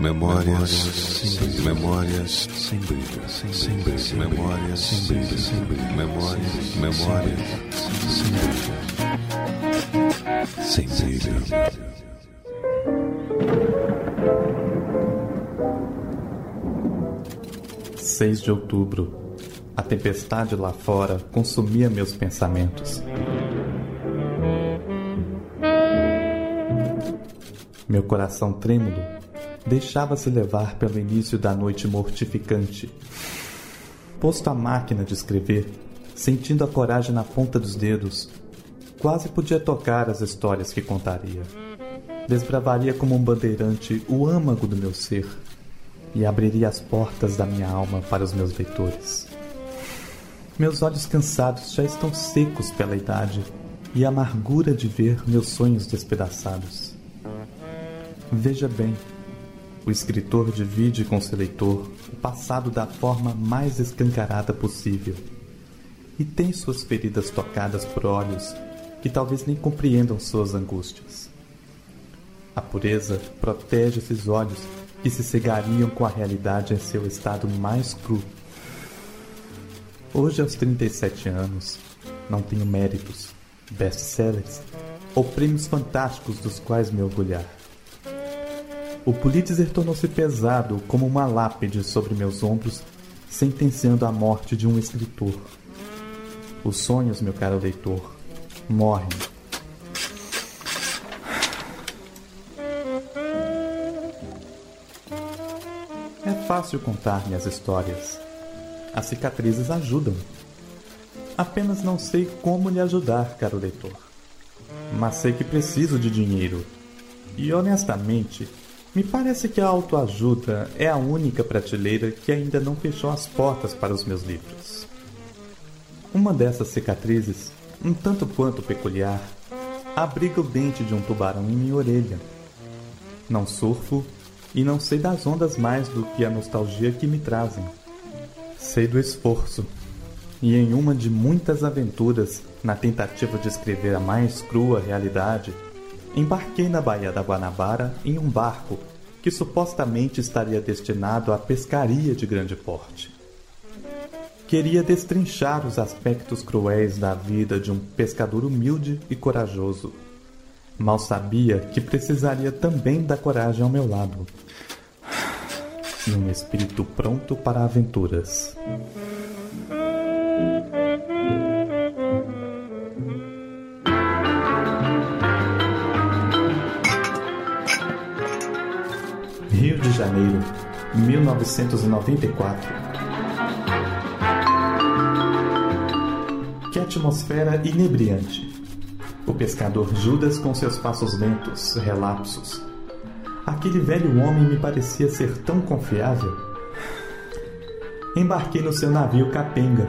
Memórias sem memórias sem brilho, sem brilho, memórias sem brilho, sem brilho, memórias, memórias sem brilho, sem brilho. Seis de outubro. A tempestade lá fora consumia meus pensamentos. Meu coração trêmulo deixava-se levar pelo início da noite mortificante. Posto à máquina de escrever, sentindo a coragem na ponta dos dedos, quase podia tocar as histórias que contaria. Desbravaria como um bandeirante o âmago do meu ser e abriria as portas da minha alma para os meus leitores. Meus olhos cansados já estão secos pela idade e a amargura de ver meus sonhos despedaçados. Veja bem, o escritor divide com seu leitor o passado da forma mais escancarada possível e tem suas feridas tocadas por olhos que talvez nem compreendam suas angústias. A pureza protege esses olhos que se cegariam com a realidade em seu estado mais cru. Hoje, aos 37 anos, não tenho méritos, best-sellers ou prêmios fantásticos dos quais me orgulhar. O Pulitzer tornou-se pesado como uma lápide sobre meus ombros, sentenciando a morte de um escritor. Os sonhos, meu caro leitor, morrem. É fácil contar minhas histórias. As cicatrizes ajudam. Apenas não sei como lhe ajudar, caro leitor. Mas sei que preciso de dinheiro. E honestamente, me parece que a autoajuda é a única prateleira que ainda não fechou as portas para os meus livros. Uma dessas cicatrizes, um tanto quanto peculiar, abriga o dente de um tubarão em minha orelha. Não surfo e não sei das ondas mais do que a nostalgia que me trazem. Sei do esforço, e em uma de muitas aventuras, na tentativa de escrever a mais crua realidade, embarquei na Baía da Guanabara em um barco que supostamente estaria destinado à pescaria de grande porte. Queria destrinchar os aspectos cruéis da vida de um pescador humilde e corajoso. Mal sabia que precisaria também da coragem ao meu lado e um espírito pronto para aventuras. Rio de Janeiro, 1994. Que atmosfera inebriante. O pescador Judas com seus passos lentos, relapsos. Aquele velho homem me parecia ser tão confiável. Embarquei no seu navio capenga,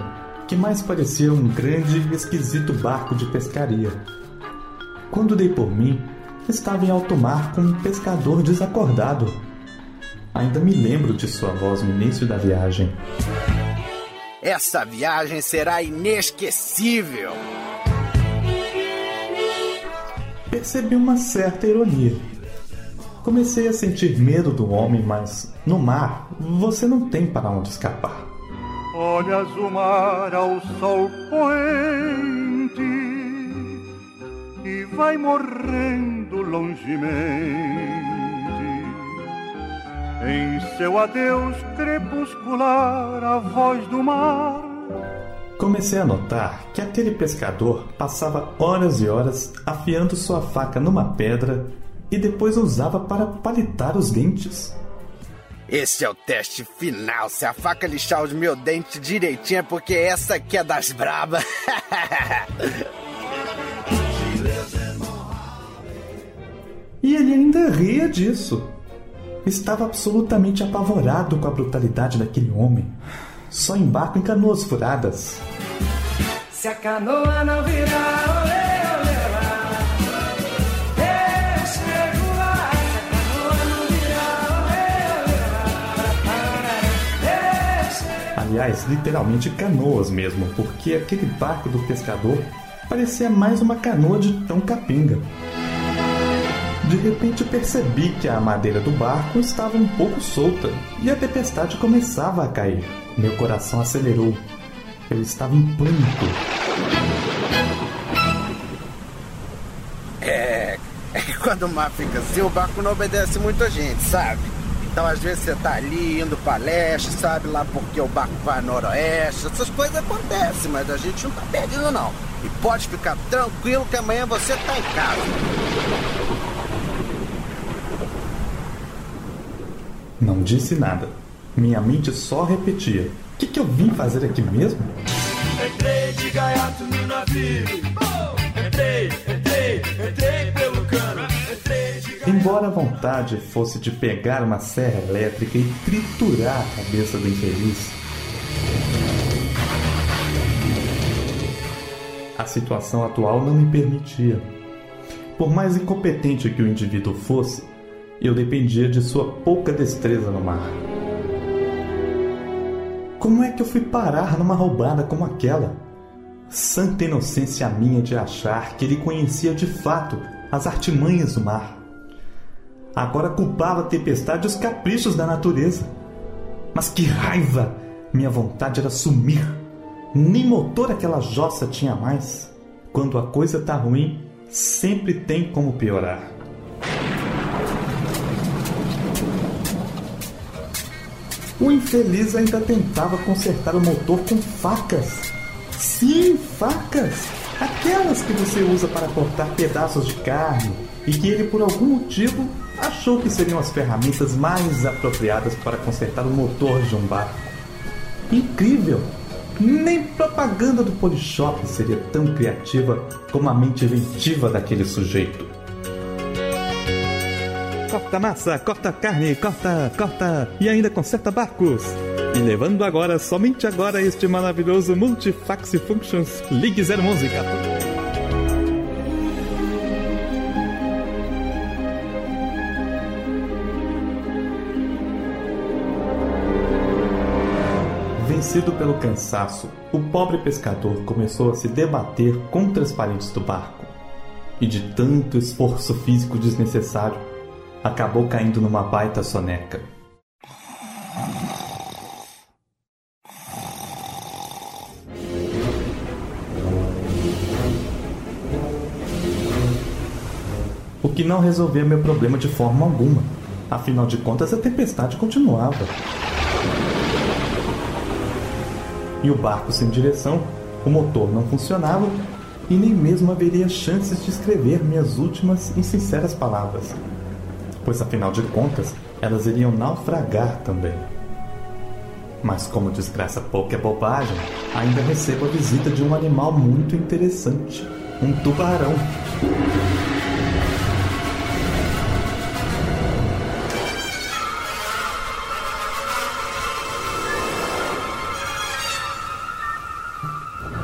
que mais parecia um grande e esquisito barco de pescaria. Quando dei por mim, estava em alto mar com um pescador desacordado Ainda me lembro de sua voz no início da viagem. Essa viagem será inesquecível. Percebi uma certa ironia. Comecei a sentir medo do homem, mas no mar você não tem para onde escapar. Olhas o mar ao sol poente e vai morrendo longemente em seu adeus crepuscular, a voz do mar. Comecei a notar que aquele pescador passava horas e horas afiando sua faca numa pedra e depois usava para palitar os dentes. Esse é o teste final. Se a faca lixar os meus dentes direitinho é porque essa aqui é das braba. e ele ainda ria disso. Estava absolutamente apavorado com a brutalidade daquele homem. Só embarco em canoas furadas. Se a canoa não virar, olê. Aliás, literalmente canoas mesmo, porque aquele barco do pescador parecia mais uma canoa de tão capenga. De repente percebi que a madeira do barco estava um pouco solta e a tempestade começava a cair. Meu coração acelerou. Eu estava em pânico. É, é que quando o mar fica assim, o barco não obedece muito a gente, sabe? Então às vezes você tá ali indo pra leste, sabe lá porque o barco vai noroeste, essas coisas acontecem, mas a gente não tá perdido não. E pode ficar tranquilo que amanhã você tá em casa. Não disse nada. Minha mente só repetia. O que, que eu vim fazer aqui mesmo? Entrei de gaiato no navio. Entrei, entrei, entrei pelo cano. Embora a vontade fosse de pegar uma serra elétrica e triturar a cabeça do infeliz, a situação atual não me permitia. Por mais incompetente que o indivíduo fosse, eu dependia de sua pouca destreza no mar. Como é que eu fui parar numa roubada como aquela? Santa inocência minha de achar que ele conhecia de fato as artimanhas do mar. Agora culpava a tempestade e os caprichos da natureza. Mas que raiva! Minha vontade era sumir. Nem motor aquela jossa tinha mais. Quando a coisa tá ruim, sempre tem como piorar. O infeliz ainda tentava consertar o motor com facas. Sim, facas! Aquelas que você usa para cortar pedaços de carne e que ele, por algum motivo, achou que seriam as ferramentas mais apropriadas para consertar o motor de um barco. Incrível! Nem propaganda do Polishop seria tão criativa como a mente inventiva daquele sujeito. Corta massa, corta carne, corta, corta e ainda conserta barcos. E levando agora, somente agora, este maravilhoso Multifax Functions Ligue 011 Vencido pelo cansaço, o pobre pescador começou a se debater contra as paredes do barco. E de tanto esforço físico desnecessário, acabou caindo numa baita soneca. O que não resolvia meu problema de forma alguma. Afinal de contas, a tempestade continuava. E o barco sem direção, o motor não funcionava e nem mesmo haveria chances de escrever minhas últimas e sinceras palavras pois afinal de contas elas iriam naufragar também. Mas como desgraça pouca é bobagem, ainda recebo a visita de um animal muito interessante, um tubarão.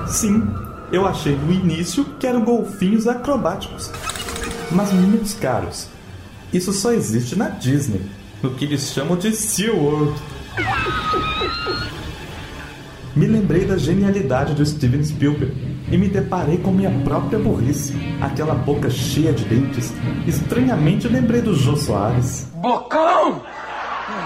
Sim, eu achei no início que eram golfinhos acrobáticos. Mas, meus caros, isso só existe na Disney, no que eles chamam de SeaWorld. Me lembrei da genialidade do Steven Spielberg e me deparei com minha própria burrice. Aquela boca cheia de dentes. Estranhamente lembrei do Jô Soares. Bocão!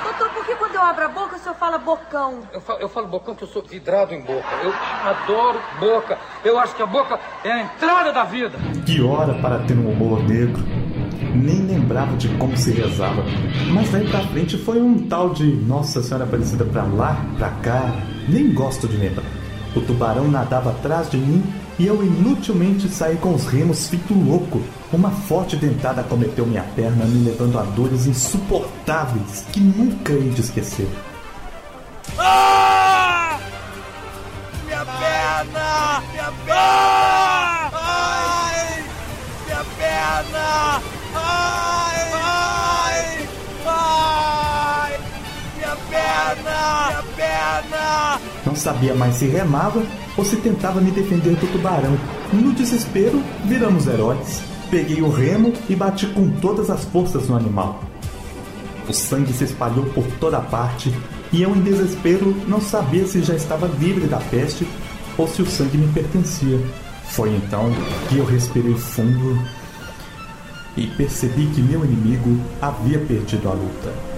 Doutor, por que quando eu abro a boca o senhor fala bocão? Eu falo, eu falo bocão que eu sou vidrado em boca. Eu adoro boca. Eu acho que a boca é a entrada da vida. Que hora para ter um humor negro. Nem lembrava de como se rezava. Mas daí pra frente foi um tal de Nossa Senhora Aparecida pra lá, pra cá. Nem gosto de lembrar. O tubarão nadava atrás de mim e eu inutilmente saí com os remos feito louco. Uma forte dentada cometeu minha perna, me levando a dores insuportáveis que nunca hei de esquecer. Ah! Minha perna! Minha perna! Sabia mais se remava ou se tentava me defender do tubarão. No desespero, viramos heróis. Peguei o remo e bati com todas as forças no animal. O sangue se espalhou por toda parte e eu, em desespero, não sabia se já estava livre da peste ou se o sangue me pertencia. Foi então que eu respirei fundo e percebi que meu inimigo havia perdido a luta.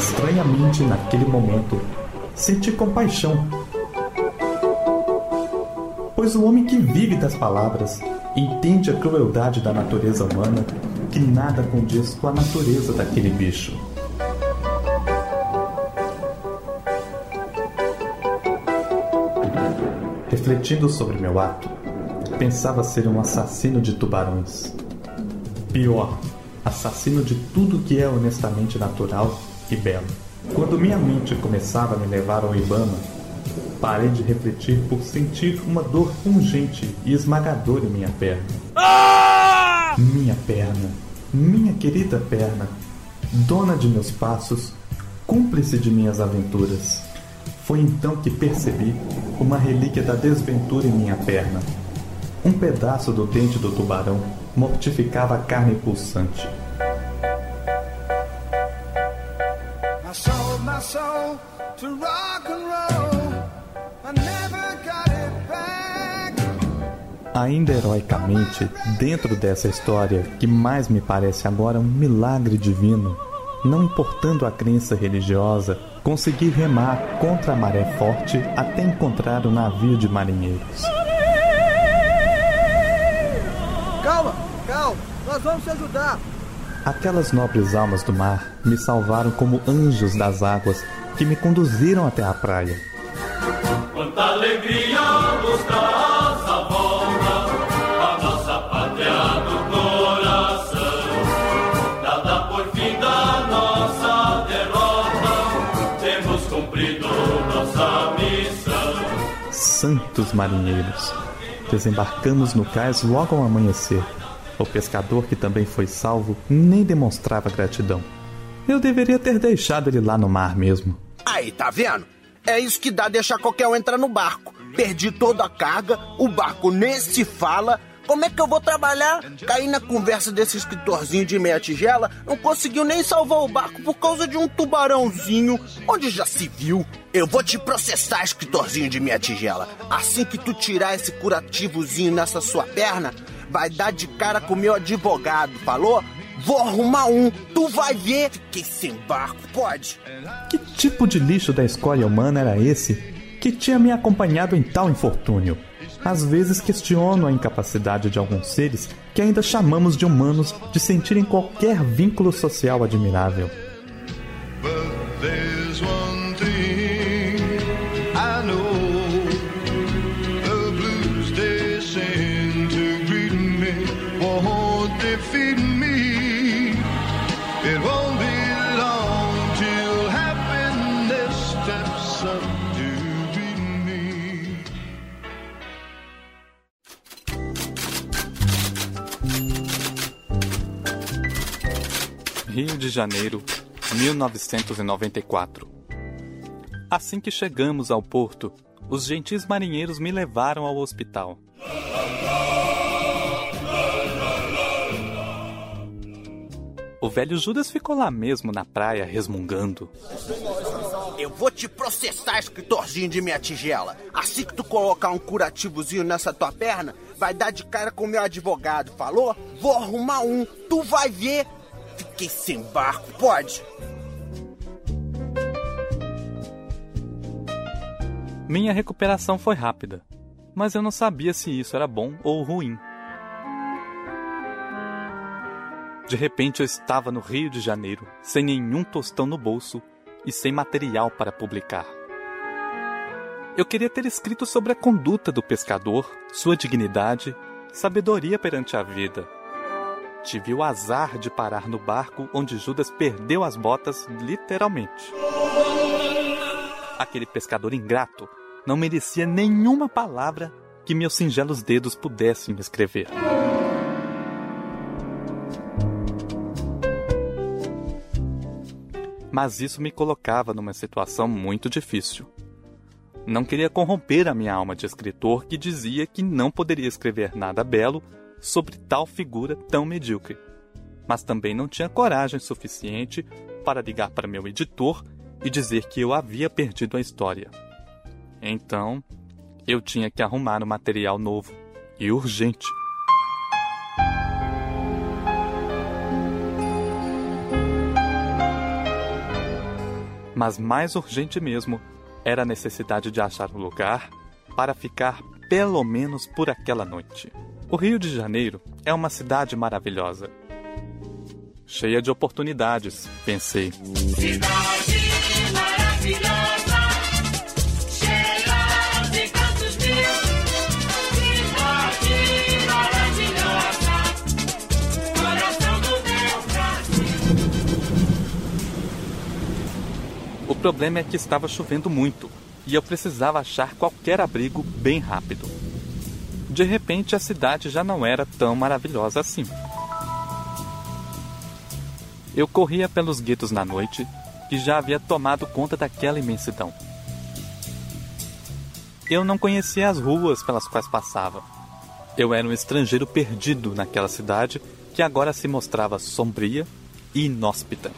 Estranhamente, naquele momento, senti compaixão. Pois o homem que vive das palavras entende a crueldade da natureza humana que nada condiz com a natureza daquele bicho. Refletindo sobre meu ato, pensava ser um assassino de tubarões. Pior, assassino de tudo que é honestamente natural e belo. Quando minha mente começava a me levar ao Ibama, parei de refletir por sentir uma dor pungente e esmagadora em minha perna. Minha perna, minha querida perna, dona de meus passos, cúmplice de minhas aventuras. Foi então que percebi uma relíquia da desventura em minha perna. Um pedaço do dente do tubarão mortificava a carne pulsante. Ainda heroicamente, dentro dessa história que mais me parece agora um milagre divino, não importando a crença religiosa, consegui remar contra a maré forte até encontrar o navio de marinheiros. Calma, calma, nós vamos te ajudar. Aquelas nobres almas do mar me salvaram como anjos das águas que me conduziram até a praia. Quanta alegria nos traz a volta a nossa pátria do coração. Dada por fim da nossa derrota, temos cumprido nossa missão. Santos marinheiros! Desembarcamos no cais logo ao amanhecer. O pescador, que também foi salvo, nem demonstrava gratidão. Eu deveria ter deixado ele lá no mar mesmo. Aí, tá vendo? É isso que dá deixar qualquer um entrar no barco. Perdi toda a carga, o barco nem se fala. Como é que eu vou trabalhar? Caí na conversa desse escritorzinho de meia tigela, não conseguiu nem salvar o barco por causa de um tubarãozinho. Onde já se viu? Eu vou te processar, escritorzinho de meia tigela. Assim que tu tirar esse curativozinho nessa sua perna, vai dar de cara com meu advogado, falou? Vou arrumar um, tu vai ver. Fiquei sem barco, pode? Que tipo de lixo da escória humana era esse que tinha me acompanhado em tal infortúnio? Às vezes questiono a incapacidade de alguns seres que ainda chamamos de humanos de sentirem qualquer vínculo social admirável. But there's one Rio de Janeiro, 1994. Assim que chegamos ao porto, os gentis marinheiros me levaram ao hospital. O velho Judas ficou lá mesmo na praia resmungando. Eu vou te processar, escritorzinho de minha tigela. Assim que tu colocar um curativozinho nessa tua perna, vai dar de cara com o meu advogado, falou? Vou arrumar um, tu vai ver. Fiquei sem barco, pode? Minha recuperação foi rápida, mas eu não sabia se isso era bom ou ruim. De repente eu estava no Rio de Janeiro, sem nenhum tostão no bolso e sem material para publicar. Eu queria ter escrito sobre a conduta do pescador, sua dignidade, sabedoria perante a vida. Tive o azar de parar no barco onde Judas perdeu as botas, literalmente. Aquele pescador ingrato não merecia nenhuma palavra que meus singelos dedos pudessem escrever. Mas isso me colocava numa situação muito difícil. Não queria corromper a minha alma de escritor que dizia que não poderia escrever nada belo sobre tal figura tão medíocre. Mas também não tinha coragem suficiente para ligar para meu editor e dizer que eu havia perdido a história. Então, eu tinha que arrumar um material novo e urgente. Mas mais urgente mesmo era a necessidade de achar um lugar para ficar pelo menos por aquela noite. O Rio de Janeiro é uma cidade maravilhosa. Cheia de oportunidades, pensei. Cidade maravilhosa, cheia de cantos mil. Cidade maravilhosa, coração do meu Brasil. O problema é que estava chovendo muito e eu precisava achar qualquer abrigo bem rápido. De repente, a cidade já não era tão maravilhosa assim. Eu corria pelos guetos na noite e já havia tomado conta daquela imensidão. Eu não conhecia as ruas pelas quais passava. Eu era um estrangeiro perdido naquela cidade que agora se mostrava sombria e inóspita.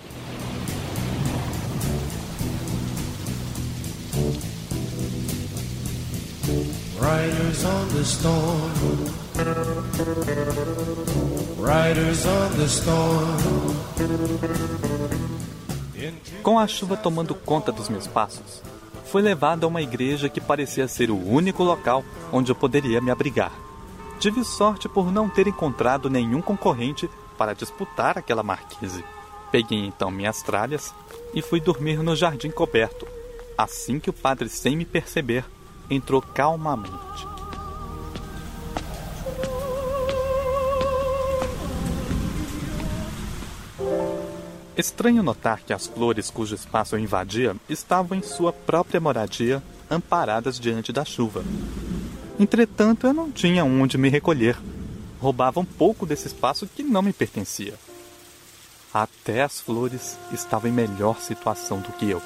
Riders on the storm. Riders on the storm. Com a chuva tomando conta dos meus passos, fui levado a uma igreja que parecia ser o único local onde eu poderia me abrigar. Tive sorte por não ter encontrado nenhum concorrente para disputar aquela marquise. Peguei então minhas tralhas e fui dormir no jardim coberto. Assim que o padre, sem me perceber, entrou calmamente. Estranho notar que as flores cujo espaço eu invadia estavam em sua própria moradia, amparadas diante da chuva. Entretanto, eu não tinha onde me recolher. Roubava um pouco desse espaço que não me pertencia. Até as flores estavam em melhor situação do que eu.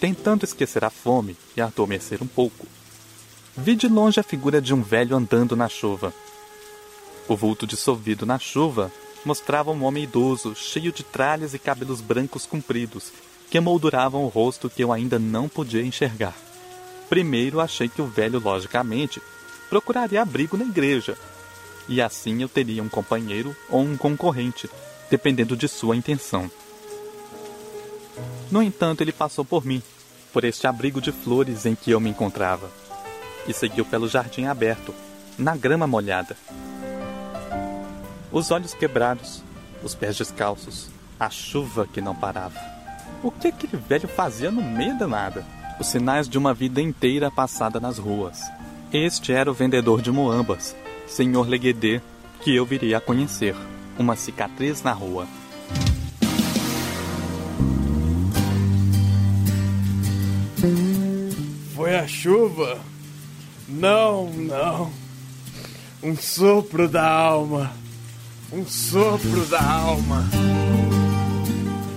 Tentando esquecer a fome e adormecer um pouco, vi de longe a figura de um velho andando na chuva. O vulto dissolvido na chuva mostrava um homem idoso, cheio de tralhas e cabelos brancos compridos, que emolduravam o rosto que eu ainda não podia enxergar. Primeiro achei que o velho, logicamente, procuraria abrigo na igreja, e assim eu teria um companheiro ou um concorrente, dependendo de sua intenção. No entanto, ele passou por mim, por este abrigo de flores em que eu me encontrava, e seguiu pelo jardim aberto, na grama molhada. Os olhos quebrados, os pés descalços, a chuva que não parava. O que aquele velho fazia no meio da nada? Os sinais de uma vida inteira passada nas ruas. Este era o vendedor de moambas, Senhor Leguedê, que eu viria a conhecer. Uma cicatriz na rua. Chuva? Não, não. Um sopro da alma. Um sopro da alma.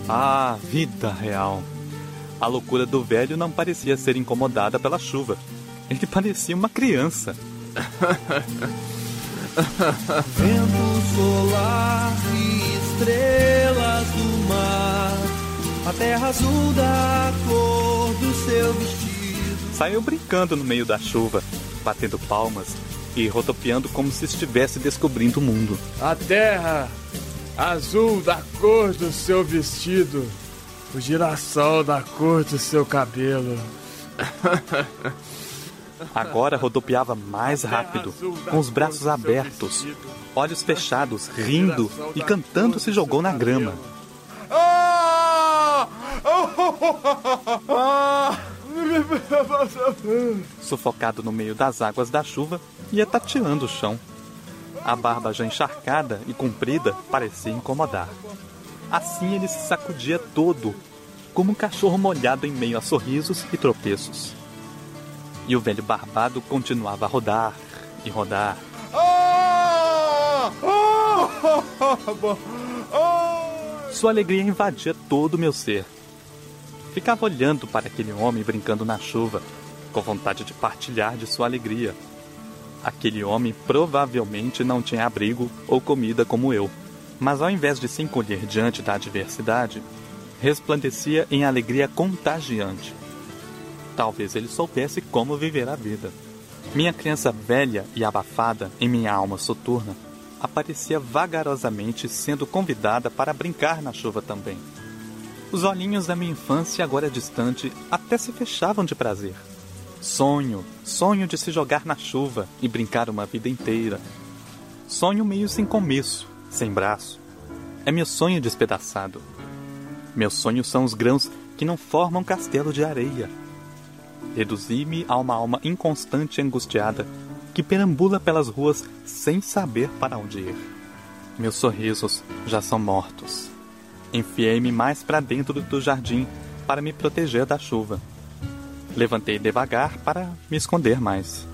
Ah, vida real. A loucura do velho não parecia ser incomodada pela chuva. Ele parecia uma criança. Vento solar e estrelas do mar. A terra azul da cor do seu vestido. Saiu brincando no meio da chuva, batendo palmas e rodopiando como se estivesse descobrindo o mundo. A terra azul da cor do seu vestido. O girassol da cor do seu cabelo. Agora rodopiava mais rápido, com os braços abertos, olhos fechados, rindo e cantando se jogou na grama. Sufocado no meio das águas da chuva, ia tateando o chão. A barba já encharcada e comprida parecia incomodar. Assim ele se sacudia todo, como um cachorro molhado em meio a sorrisos e tropeços. E o velho barbado continuava a rodar e rodar. Sua alegria invadia todo o meu ser. Ficava olhando para aquele homem brincando na chuva, com vontade de partilhar de sua alegria. Aquele homem provavelmente não tinha abrigo ou comida como eu, Mas ao invés de se encolher diante da adversidade, resplandecia em alegria contagiante. Talvez ele soubesse como viver a vida. Minha criança velha e abafada em minha alma soturna aparecia vagarosamente sendo convidada para brincar na chuva também. Os olhinhos da minha infância, agora distante, até se fechavam de prazer. Sonho, sonho de se jogar na chuva e brincar uma vida inteira. Sonho meio sem começo, sem braço. É meu sonho despedaçado. Meus sonhos são os grãos que não formam castelo de areia. Reduzi-me a uma alma inconstante e angustiada que perambula pelas ruas sem saber para onde ir. Meus sorrisos já são mortos. Enfiei-me mais para dentro do jardim para me proteger da chuva. Levantei devagar para me esconder mais.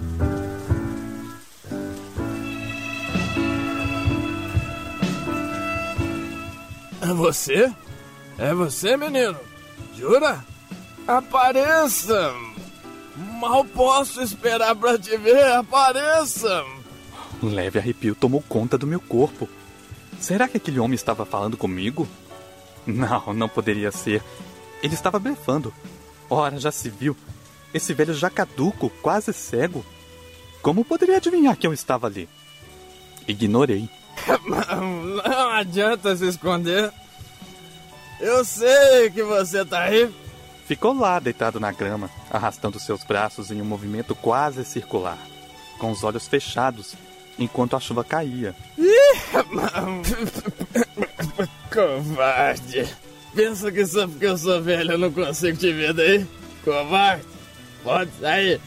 É você? É você, menino? Jura? Apareça! Mal posso esperar pra te ver, apareça! Um leve arrepio tomou conta do meu corpo. Será que aquele homem estava falando comigo? Não, não poderia ser. Ele estava blefando. Ora, já se viu. Esse velho já caduco, quase cego. Como poderia adivinhar que eu estava ali? Ignorei. Não adianta se esconder. Eu sei que você tá aí. Ficou lá, deitado na grama, arrastando seus braços em um movimento quase circular, com os olhos fechados, enquanto a chuva caía. Covarde. Pensa que só porque eu sou velho eu não consigo te ver daí? Covarde. Pode sair.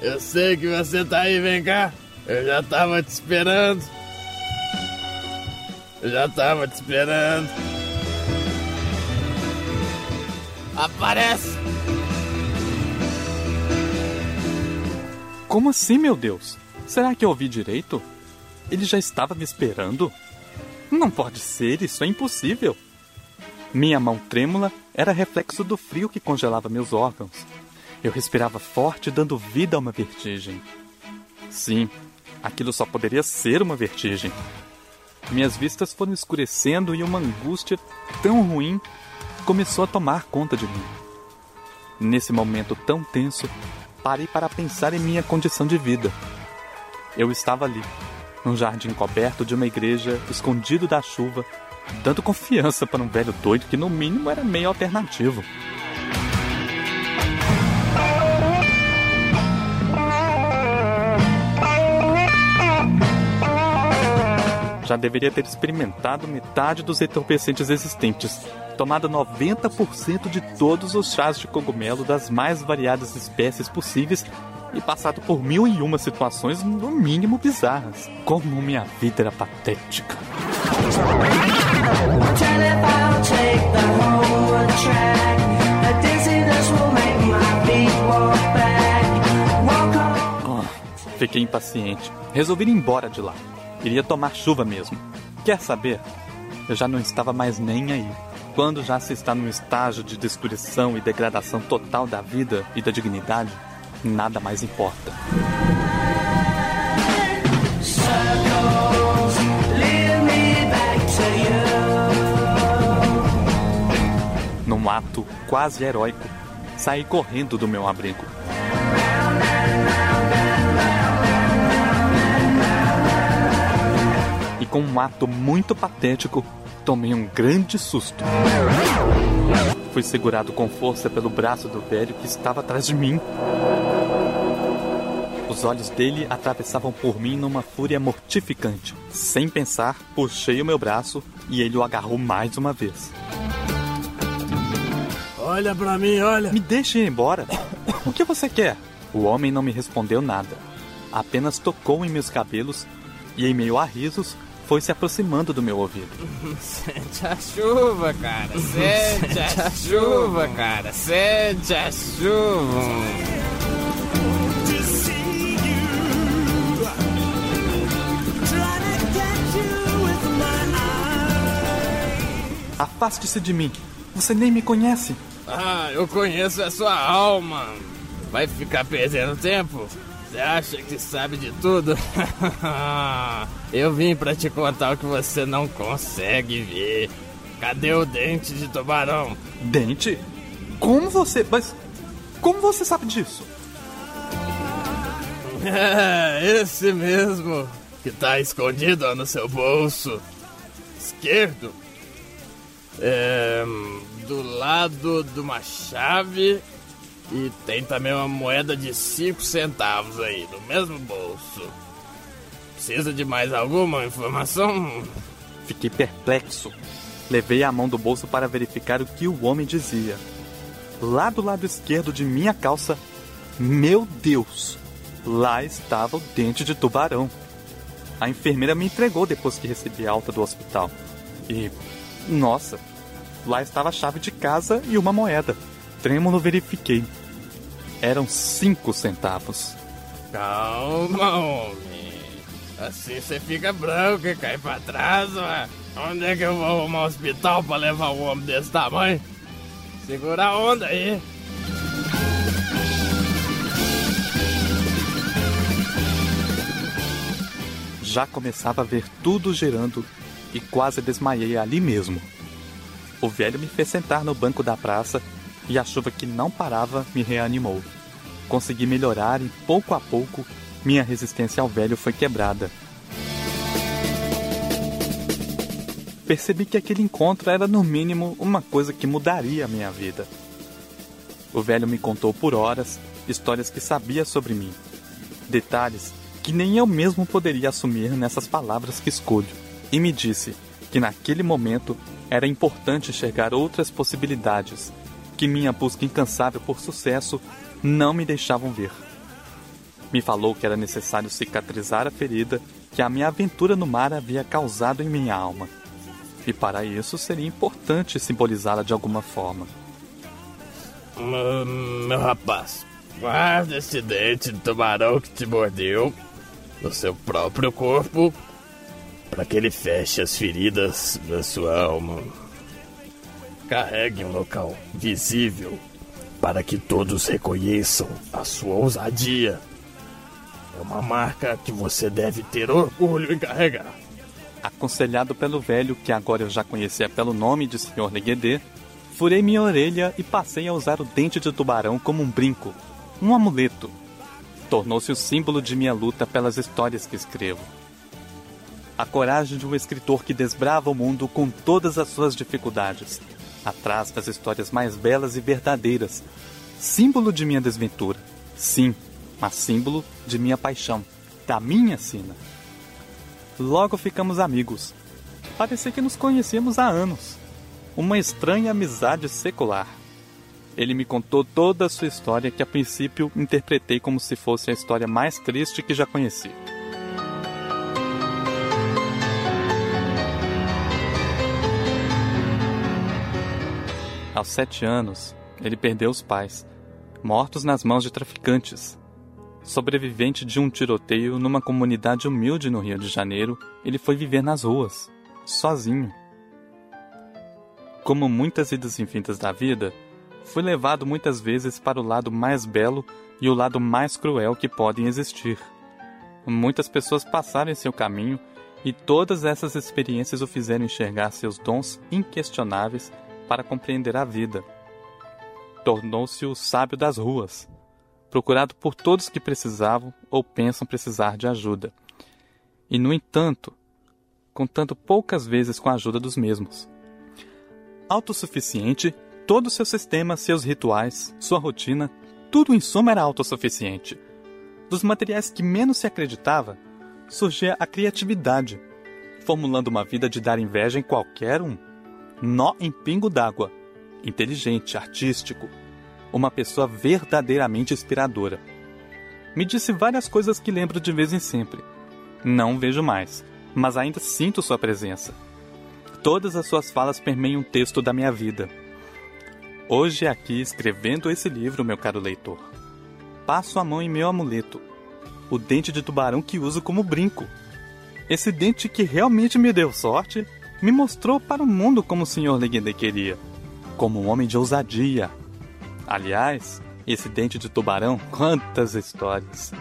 Eu sei que você tá aí, vem cá. Eu já tava te esperando. Eu já tava te esperando. Aparece! Como assim, meu Deus? Será que eu ouvi direito? Ele já estava me esperando? Não pode ser, isso é impossível. Minha mão trêmula era reflexo do frio que congelava meus órgãos. Eu respirava forte, dando vida a uma vertigem. Sim, aquilo só poderia ser uma vertigem. Minhas vistas foram escurecendo e uma angústia tão ruim começou a tomar conta de mim. Nesse momento tão tenso, parei para pensar em minha condição de vida. Eu estava ali, num jardim coberto de uma igreja, escondido da chuva, dando confiança para um velho doido que, no mínimo, era meio alternativo. Já deveria ter experimentado metade dos entorpecentes existentes, tomado 90% de todos os chás de cogumelo das mais variadas espécies possíveis e passado por mil e uma situações no mínimo bizarras. Como minha vida era patética. Oh, fiquei impaciente. Resolvi ir embora de lá. Iria tomar chuva mesmo. Quer saber? Eu já não estava mais nem aí. Quando já se está num estágio de destruição e degradação total da vida e da dignidade, nada mais importa. Num ato quase heróico, saí correndo do meu abrigo. E com um ato muito patético, tomei um grande susto. Fui segurado com força pelo braço do velho que estava atrás de mim. Os olhos dele atravessavam por mim numa fúria mortificante. Sem pensar, puxei o meu braço e ele o agarrou mais uma vez. Olha pra mim, olha. Me deixe ir embora. O que você quer? O homem não me respondeu nada. Apenas tocou em meus cabelos e, em meio a risos, foi se aproximando do meu ouvido. Sente a chuva, cara. Sente a chuva, cara. Sente a chuva. Afaste-se de mim. Você nem me conhece. Ah, eu conheço a sua alma. Vai ficar perdendo tempo? Você acha que sabe de tudo? Eu vim pra te contar o que você não consegue ver. Cadê o dente de tubarão? Dente? Como você. Mas. Como você sabe disso? É, esse mesmo. Que tá escondido no seu bolso esquerdo. É, do lado de uma chave. E tem também uma moeda de 5 centavos aí, no mesmo bolso. Precisa de mais alguma informação? Fiquei perplexo. Levei a mão do bolso para verificar o que o homem dizia. Lá do lado esquerdo de minha calça, meu Deus, lá estava o dente de tubarão. A enfermeira me entregou depois que recebi a alta do hospital. E, nossa, lá estava a chave de casa e uma moeda. Trêmulo verifiquei. Eram cinco centavos. Calma, homem. Assim você fica branco e cai pra trás, ué. Onde é que eu vou arrumar um hospital pra levar um homem desse tamanho? Segura a onda aí. Já começava a ver tudo girando e quase desmaiei ali mesmo. O velho me fez sentar no banco da praça e a chuva que não parava me reanimou. Consegui melhorar e pouco a pouco minha resistência ao velho foi quebrada. Percebi que aquele encontro era no mínimo uma coisa que mudaria a minha vida. O velho me contou por horas histórias que sabia sobre mim, detalhes que nem eu mesmo poderia assumir nessas palavras que escolho, e me disse que naquele momento era importante enxergar outras possibilidades que minha busca incansável por sucesso não me deixavam ver. Me falou que era necessário cicatrizar a ferida que a minha aventura no mar havia causado em minha alma. E para isso seria importante simbolizá-la de alguma forma. Hum, meu rapaz, guarda esse dente de tubarão que te mordeu no seu próprio corpo para que ele feche as feridas da sua alma. Carregue um local visível para que todos reconheçam a sua ousadia. É uma marca que você deve ter orgulho em carregar. Aconselhado pelo velho, que agora eu já conhecia pelo nome de Sr. Leguedê, furei minha orelha e passei a usar o dente de tubarão como um brinco, um amuleto. Tornou-se o símbolo de minha luta pelas histórias que escrevo. A coragem de um escritor que desbrava o mundo com todas as suas dificuldades, atrás das histórias mais belas e verdadeiras. Símbolo de minha desventura. Sim, mas símbolo de minha paixão, da minha sina. Logo ficamos amigos. Parecia que nos conhecíamos há anos. Uma estranha amizade secular. Ele me contou toda a sua história que a princípio interpretei como se fosse a história mais triste que já conheci. Aos sete anos, ele perdeu os pais, mortos nas mãos de traficantes. Sobrevivente de um tiroteio numa comunidade humilde no Rio de Janeiro, ele foi viver nas ruas, sozinho. Como muitas idas infinitas da vida, fui levado muitas vezes para o lado mais belo e o lado mais cruel que podem existir. Muitas pessoas passaram em seu caminho e todas essas experiências o fizeram enxergar seus dons inquestionáveis para compreender a vida. Tornou-se o sábio das ruas, procurado por todos que precisavam ou pensam precisar de ajuda. E, no entanto, contando poucas vezes com a ajuda dos mesmos. Autossuficiente, todo o seu sistema, seus rituais, sua rotina, tudo em suma era autossuficiente. Dos materiais que menos se acreditava, surgia a criatividade, formulando uma vida de dar inveja em qualquer um nó em pingo d'água, inteligente, artístico, uma pessoa verdadeiramente inspiradora. Me disse várias coisas que lembro de vez em sempre. Não vejo mais, mas ainda sinto sua presença. Todas as suas falas permeiam um texto da minha vida. Hoje, aqui, escrevendo esse livro, meu caro leitor, passo a mão em meu amuleto, o dente de tubarão que uso como brinco. Esse dente que realmente me deu sorte me mostrou para o mundo como o Sr. Leguende queria, como um homem de ousadia. Aliás, esse dente de tubarão, quantas histórias!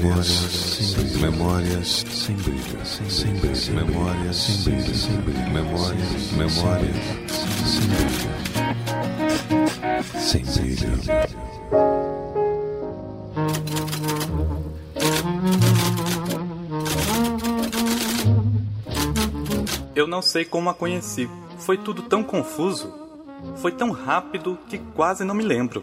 Memórias sem brilho. Memórias sem brilho. Sem brilho. Memórias sem brilho. Sem brilho. Memórias. Memórias sem brilho. Sem brilho. Eu não sei como a conheci. Foi tudo tão confuso. Foi tão rápido que quase não me lembro.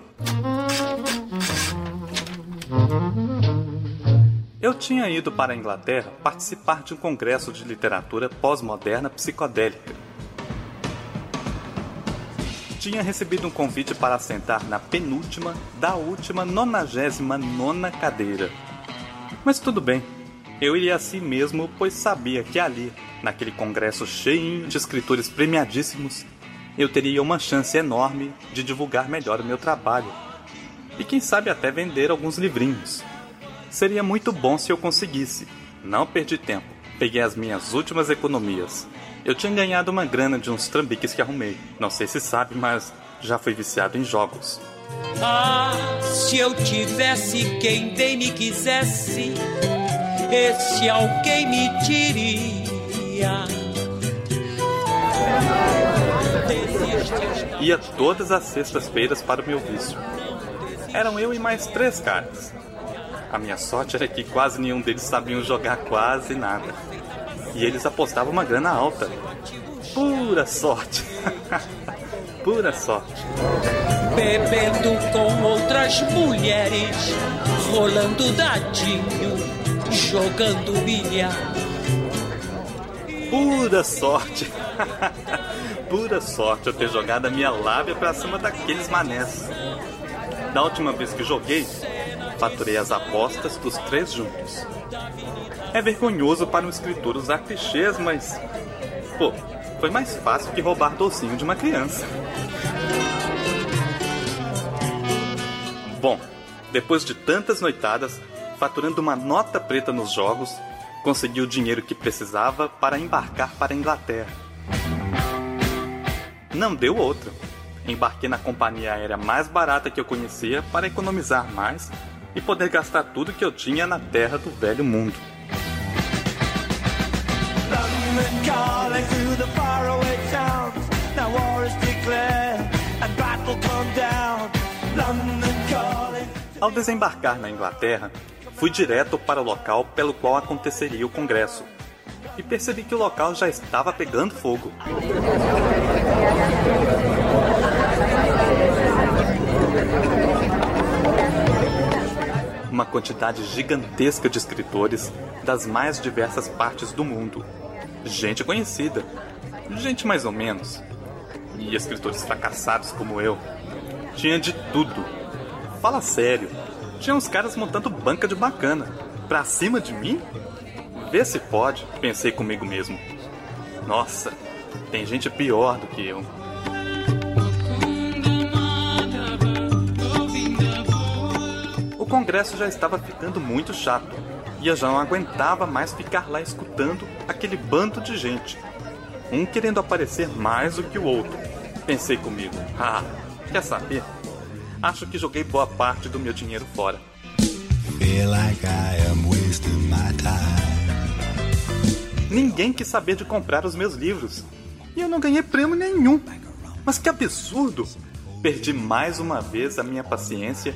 Eu tinha ido para a Inglaterra participar de um congresso de literatura pós-moderna psicodélica. Tinha recebido um convite para sentar na penúltima da última nonagésima nona cadeira. Mas tudo bem, eu iria assim mesmo, pois sabia que ali, naquele congresso cheio de escritores premiadíssimos, eu teria uma chance enorme de divulgar melhor o meu trabalho. E quem sabe até vender alguns livrinhos. Seria muito bom se eu conseguisse. Não perdi tempo. Peguei as minhas últimas economias. Eu tinha ganhado uma grana de uns trambiques que arrumei. Não sei se sabe, mas já fui viciado em jogos. Ah, se eu tivesse quem bem me quisesse, esse alguém me diria. Ia todas as sextas-feiras para o meu vício. Eram eu e mais três caras. A minha sorte era que quase nenhum deles sabiam jogar quase nada. E eles apostavam uma grana alta. Pura sorte. Pura sorte. Bebendo com outras mulheres, rolando dadinho, jogando bilhar. Pura sorte. Pura sorte eu ter jogado a minha lábia pra cima daqueles manés. Da última vez que joguei, faturei as apostas dos três juntos. É vergonhoso para um escritor usar clichês, mas. Pô, foi mais fácil que roubar docinho de uma criança. Bom, depois de tantas noitadas, faturando uma nota preta nos jogos, consegui o dinheiro que precisava para embarcar para a Inglaterra. Não deu outra. Embarquei na companhia aérea mais barata que eu conhecia para economizar mais e poder gastar tudo que eu tinha na terra do velho mundo. Ao desembarcar na Inglaterra, fui direto para o local pelo qual aconteceria o congresso e percebi que o local já estava pegando fogo. Uma quantidade gigantesca de escritores das mais diversas partes do mundo. Gente conhecida, gente mais ou menos, e escritores fracassados como eu. Tinha de tudo. Fala sério, tinha uns caras montando banca de bacana. Pra cima de mim? Vê se pode, pensei comigo mesmo. Nossa, tem gente pior do que eu. Congresso já estava ficando muito chato e eu já não aguentava mais ficar lá escutando aquele bando de gente. Um querendo aparecer mais do que o outro. Pensei comigo, ah, quer saber? Acho que joguei boa parte do meu dinheiro fora. Ninguém quis saber de comprar os meus livros. E eu não ganhei prêmio nenhum. Mas que absurdo! Perdi mais uma vez a minha paciência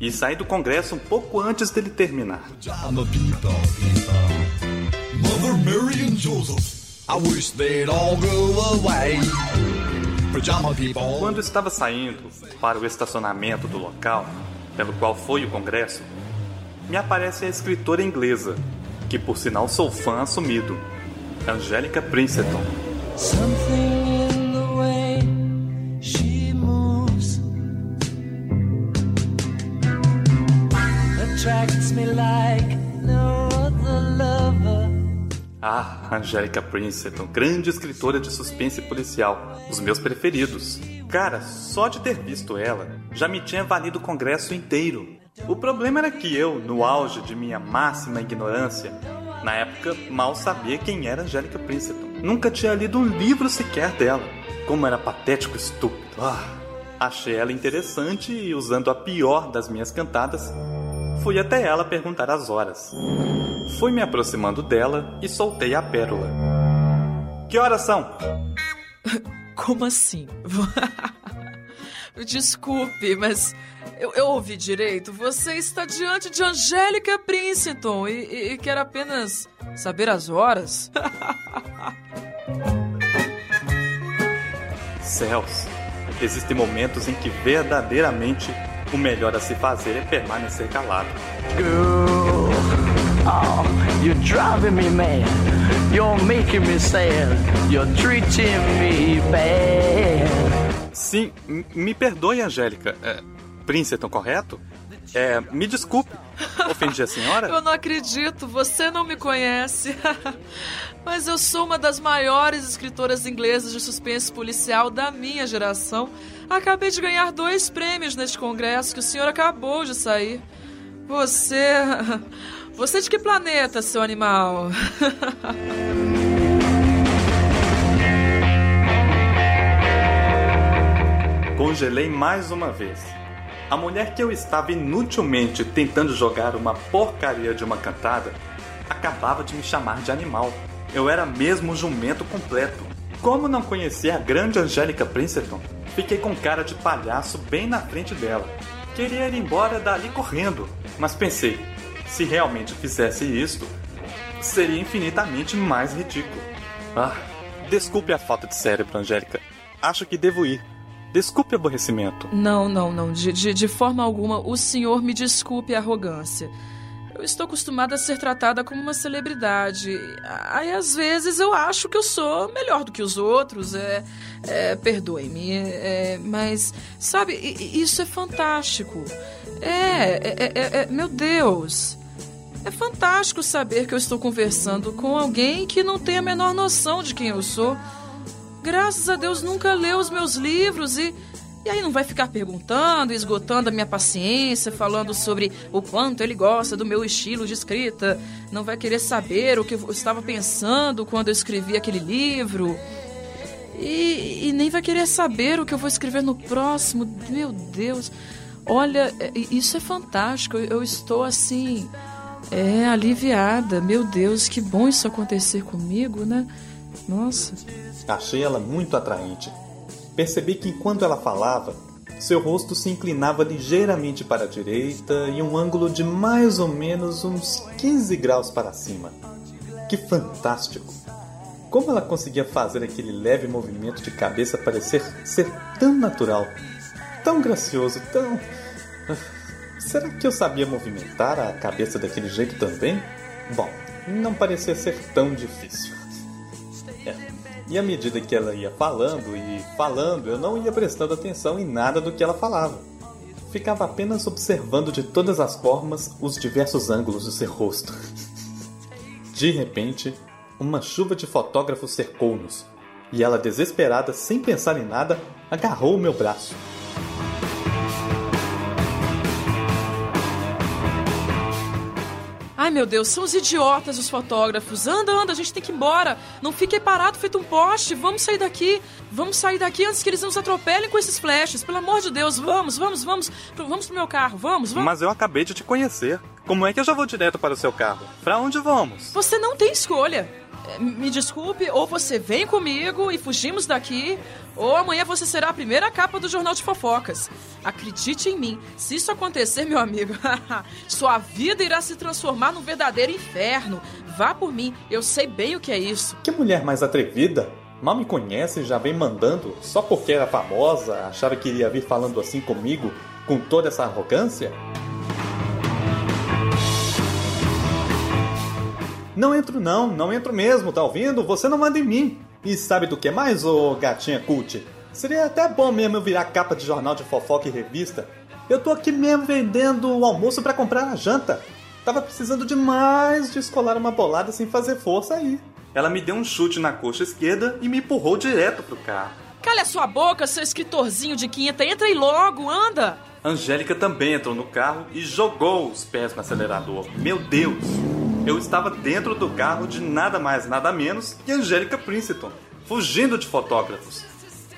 e saí do congresso um pouco antes dele terminar. I'm a people, people. Mother Mary and Joseph. I wish they'd all go away. Pajama people. Quando estava saindo para o estacionamento do local, pelo qual foi o congresso, me aparece a escritora inglesa, que por sinal sou fã assumido, Angélica Princeton. Something attracts me like no other lover. Ah, Angélica Princeton, grande escritora de suspense policial, os meus preferidos. Cara, só de ter visto ela, já me tinha valido o congresso inteiro. O problema era que eu, no auge de minha máxima ignorância, na época mal sabia quem era Angélica Princeton. Nunca tinha lido um livro sequer dela. Como era patético e estúpido. Ah, achei ela interessante e, usando a pior das minhas cantadas, Fui até ela perguntar as horas. Fui me aproximando dela e soltei a pérola. Que horas são? Como assim? Desculpe, mas eu, eu, ouvi direito. Você está diante de Angélica Princeton e, e, e quer apenas saber as horas? Céus, existem momentos em que verdadeiramente o melhor a se fazer é permanecer calado. Girl, oh, you're driving me mad. You're making me sad. You're treating me bad. Sim, me perdoe, Angélica. É, Princeton, correto? É, me desculpe, ofendi a senhora? eu não acredito, você não me conhece. Mas eu sou uma das maiores escritoras inglesas de suspense policial da minha geração. Acabei de ganhar dois prêmios neste congresso que o senhor acabou de sair. Você. Você de que planeta, seu animal? Congelei mais uma vez. A mulher que eu estava inutilmente tentando jogar uma porcaria de uma cantada acabava de me chamar de animal. Eu era mesmo um jumento completo. Como não conhecia a grande Angélica Princeton, fiquei com cara de palhaço bem na frente dela. Queria ir embora dali correndo, mas pensei, se realmente fizesse isto, seria infinitamente mais ridículo. Ah, desculpe a falta de cérebro, Angélica. Acho que devo ir. Desculpe o aborrecimento. Não, não, não. De, de, de forma alguma, o senhor me desculpe a arrogância. Eu estou acostumada a ser tratada como uma celebridade. Aí, às vezes, eu acho que eu sou melhor do que os outros. É, é Perdoe-me. É, mas, sabe, isso é fantástico. É, é, é, é, meu Deus. É fantástico saber que eu estou conversando com alguém que não tem a menor noção de quem eu sou. Graças a Deus nunca leu os meus livros e. E aí não vai ficar perguntando, esgotando a minha paciência, falando sobre o quanto ele gosta do meu estilo de escrita. Não vai querer saber o que eu estava pensando quando eu escrevi aquele livro. E, e nem vai querer saber o que eu vou escrever no próximo. Meu Deus. Olha, é, isso é fantástico. Eu estou assim. É, aliviada. Meu Deus, que bom isso acontecer comigo, né? Nossa. Achei ela muito atraente. Percebi que enquanto ela falava, seu rosto se inclinava ligeiramente para a direita e um ângulo de mais ou menos uns 15 graus para cima. Que fantástico! Como ela conseguia fazer aquele leve movimento de cabeça parecer ser tão natural, tão gracioso, tão. Será que eu sabia movimentar a cabeça daquele jeito também? Bom, não parecia ser tão difícil. E à medida que ela ia falando e falando, eu não ia prestando atenção em nada do que ela falava. Ficava apenas observando de todas as formas os diversos ângulos do seu rosto. De repente, uma chuva de fotógrafos cercou-nos, e ela, desesperada, sem pensar em nada, agarrou o meu braço. Ai meu Deus, são os idiotas os fotógrafos. Anda, anda, a gente tem que ir embora. Não fique parado feito um poste. Vamos sair daqui. Vamos sair daqui antes que eles nos atropelem com esses flashes. Pelo amor de Deus, vamos, vamos, vamos. Vamos pro meu carro, vamos, vamos. Mas eu acabei de te conhecer. Como é que eu já vou direto para o seu carro? Para onde vamos? Você não tem escolha. Me desculpe, ou você vem comigo e fugimos daqui, ou amanhã você será a primeira capa do jornal de fofocas. Acredite em mim, se isso acontecer, meu amigo, sua vida irá se transformar num verdadeiro inferno. Vá por mim, eu sei bem o que é isso. Que mulher mais atrevida! Mal me conhece e já vem mandando só porque era famosa, achava que iria vir falando assim comigo, com toda essa arrogância? Não entro não, não entro mesmo, tá ouvindo? Você não manda em mim. E sabe do que mais, ô gatinha cult? Seria até bom mesmo eu virar capa de jornal de fofoca e revista. Eu tô aqui mesmo vendendo o almoço para comprar a janta. Tava precisando demais de escolar uma bolada sem fazer força aí. Ela me deu um chute na coxa esquerda e me empurrou direto pro carro. Cala a sua boca, seu escritorzinho de quinta. Entra aí logo, anda. Angélica também entrou no carro e jogou os pés no acelerador. Meu Deus! Eu estava dentro do carro de nada mais, nada menos que Angélica Princeton, fugindo de fotógrafos.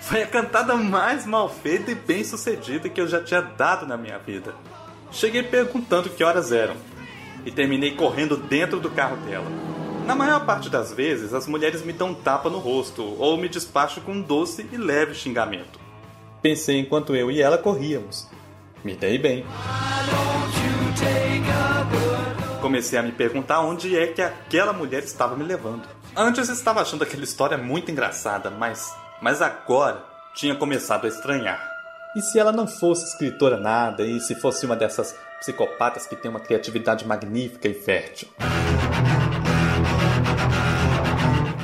Foi a cantada mais mal feita e bem sucedida que eu já tinha dado na minha vida. Cheguei perguntando que horas eram e terminei correndo dentro do carro dela. Na maior parte das vezes, as mulheres me dão um tapa no rosto ou me despacham com um doce e leve xingamento. Pensei enquanto eu e ela corríamos. Me dei bem. Comecei a me perguntar onde é que aquela mulher estava me levando. Antes estava achando aquela história muito engraçada, mas, mas agora tinha começado a estranhar. E se ela não fosse escritora nada, e se fosse uma dessas psicopatas que tem uma criatividade magnífica e fértil?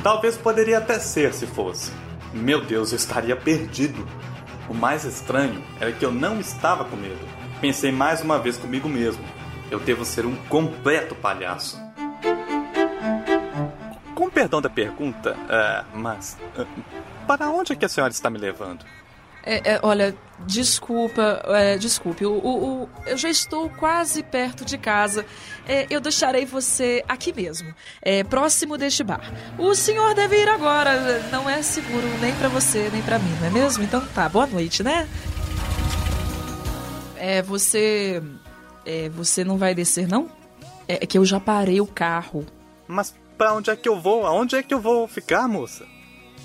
Talvez poderia até ser se fosse. Meu Deus, eu estaria perdido. O mais estranho era que eu não estava com medo. Pensei mais uma vez comigo mesmo. Eu devo ser um completo palhaço. Com perdão da pergunta, uh, mas. Uh, para onde é que a senhora está me levando? É, é, olha, desculpa, é, desculpe, o, o, o, eu já estou quase perto de casa. É, eu deixarei você aqui mesmo, é, próximo deste bar. O senhor deve ir agora, não é seguro nem para você nem para mim, não é mesmo? Então tá, boa noite, né? É, você. É, você não vai descer, não? É, que eu já parei o carro. Mas para onde é que eu vou? Aonde é que eu vou ficar, moça?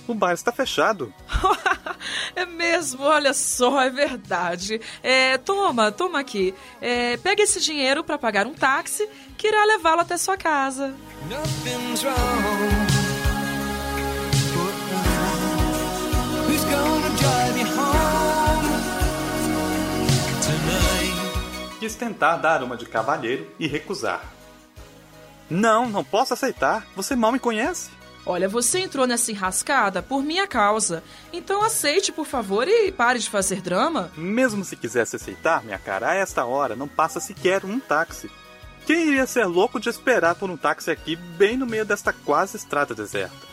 O bar está fechado. é mesmo, olha só, é verdade. É, toma, toma aqui. É, pega esse dinheiro para pagar um táxi que irá levá-lo até sua casa. Nothing's wrong. Who's gonna drive me home tonight? Quis tentar dar uma de cavalheiro e recusar. Não, não posso aceitar. Você mal me conhece. Olha, você entrou nessa enrascada por minha causa. Então aceite, por favor, e pare de fazer drama. Mesmo se quisesse aceitar, minha cara, a esta hora não passa sequer um táxi. Quem iria ser louco de esperar por um táxi aqui, bem no meio desta quase estrada deserta?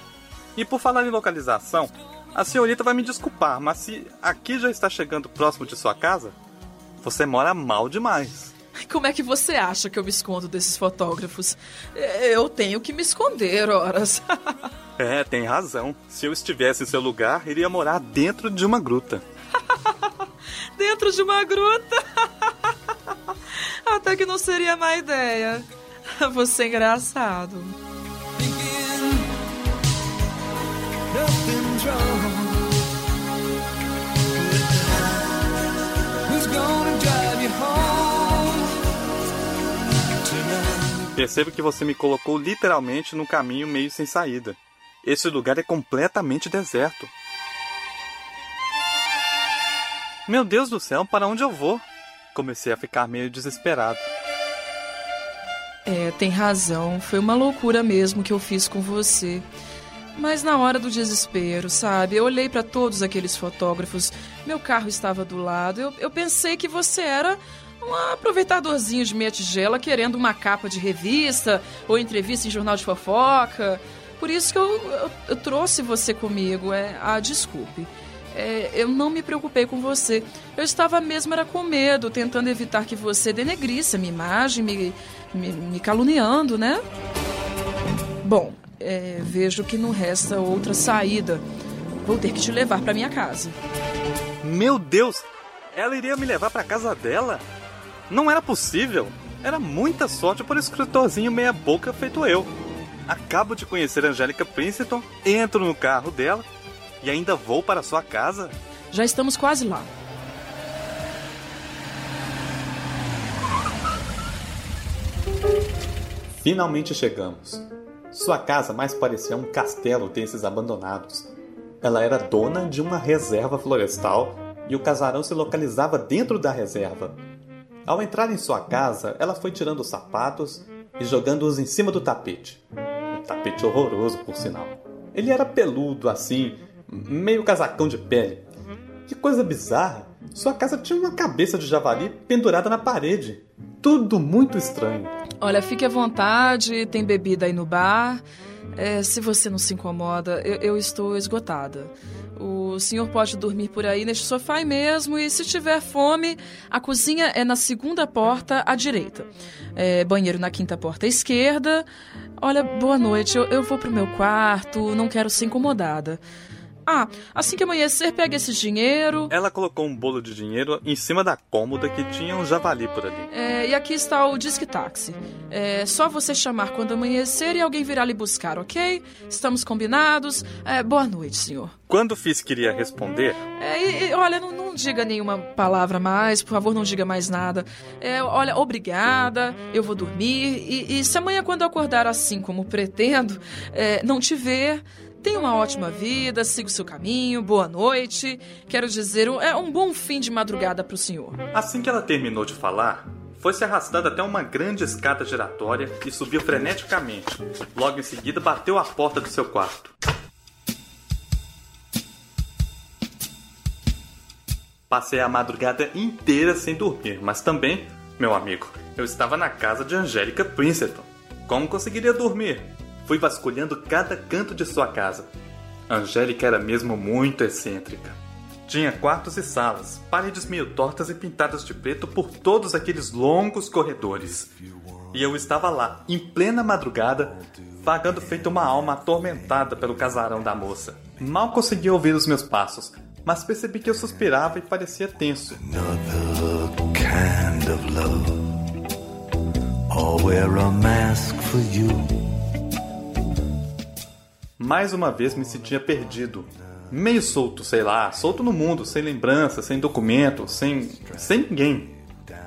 E por falar em localização, a senhorita vai me desculpar, mas se aqui já está chegando próximo de sua casa, você mora mal demais. Como é que você acha que eu me escondo desses fotógrafos? É, eu tenho que me esconder, horas. é, tem razão. Se eu estivesse em seu lugar, iria morar dentro de uma gruta. dentro de uma gruta? Até que não seria má ideia. Você é engraçado. Nothing's wrong. Percebo que você me colocou literalmente no caminho meio sem saída. Esse lugar é completamente deserto. Meu Deus do céu, para onde eu vou? Comecei a ficar meio desesperado. É, tem razão. Foi uma loucura mesmo que eu fiz com você. Mas na hora do desespero, sabe? Eu olhei para todos aqueles fotógrafos. Meu carro estava do lado. Eu, eu pensei que você era um aproveitadorzinho de meia tigela querendo uma capa de revista ou entrevista em jornal de fofoca. Por isso que eu, eu, eu trouxe você comigo. É, ah, desculpe. É, eu não me preocupei com você. Eu estava mesmo era com medo, tentando evitar que você denegrisse a minha imagem, me, me, me caluniando, né? Bom, é, vejo que não resta outra saída. Vou ter que te levar para minha casa. Meu Deus! Ela iria me levar para casa dela? Não era possível. Era muita sorte por escritorzinho meia boca feito eu. Acabo de conhecer Angélica Princeton, entro no carro dela e ainda vou para sua casa. Já estamos quase lá. Finalmente chegamos. Sua casa mais parecia um castelo desses abandonados. Ela era dona de uma reserva florestal e o casarão se localizava dentro da reserva, ao entrar em sua casa, ela foi tirando os sapatos e jogando-os em cima do tapete. Um tapete horroroso, por sinal. Ele era peludo, assim, meio casacão de pele. Que coisa bizarra! Sua casa tinha uma cabeça de javali pendurada na parede. Tudo muito estranho. Olha, fique à vontade, tem bebida aí no bar. É, se você não se incomoda, eu, eu estou esgotada. O senhor pode dormir por aí neste sofá mesmo e se tiver fome, a cozinha é na segunda porta à direita. É, banheiro na quinta porta à esquerda. Olha, boa noite. Eu, eu vou pro meu quarto, não quero ser incomodada. Ah, assim que amanhecer, pega esse dinheiro. Ela colocou um bolo de dinheiro em cima da cômoda que tinha um javali por ali. É, e aqui está o disque táxi. É só você chamar quando amanhecer e alguém virá lhe buscar, ok? Estamos combinados. É, boa noite, senhor. Quando Fiz queria responder, É, e, e, olha, não, não diga nenhuma palavra mais, por favor, não diga mais nada. É, olha, obrigada, eu vou dormir. E, e se amanhã, quando eu acordar assim como pretendo, é, não te ver. Tenha uma ótima vida, siga o seu caminho, boa noite. Quero dizer, um- é um bom fim de madrugada para o senhor. assim que ela terminou de falar, foi se arrastando até uma grande escada giratória e subiu freneticamente. Logo em seguida, bateu a porta do seu quarto. Passei a madrugada inteira sem dormir, mas também, meu amigo, eu estava na casa de Angélica Princeton. Como conseguiria dormir? Fui vasculhando cada canto de sua casa. Angélica era mesmo muito excêntrica. Tinha quartos e salas, paredes meio tortas e pintadas de preto por todos aqueles longos corredores. E eu estava lá, em plena madrugada, vagando feito uma alma atormentada pelo casarão da moça. Mal conseguia ouvir os meus passos, mas percebi que eu suspirava e parecia tenso. Kind of love. Wear a mask for you. Mais uma vez me sentia perdido. Meio solto, sei lá, solto no mundo, sem lembrança, sem documento, sem. sem ninguém.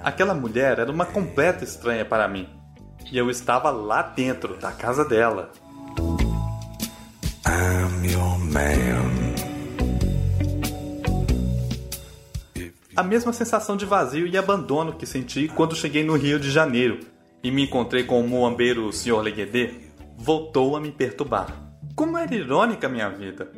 Aquela mulher era uma completa estranha para mim. E eu estava lá dentro da casa dela. I'm your man. A mesma sensação de vazio e abandono que senti quando cheguei no Rio de Janeiro e me encontrei com o muambeiro Sr. Leguedê voltou a me perturbar. Como era irônica a minha vida!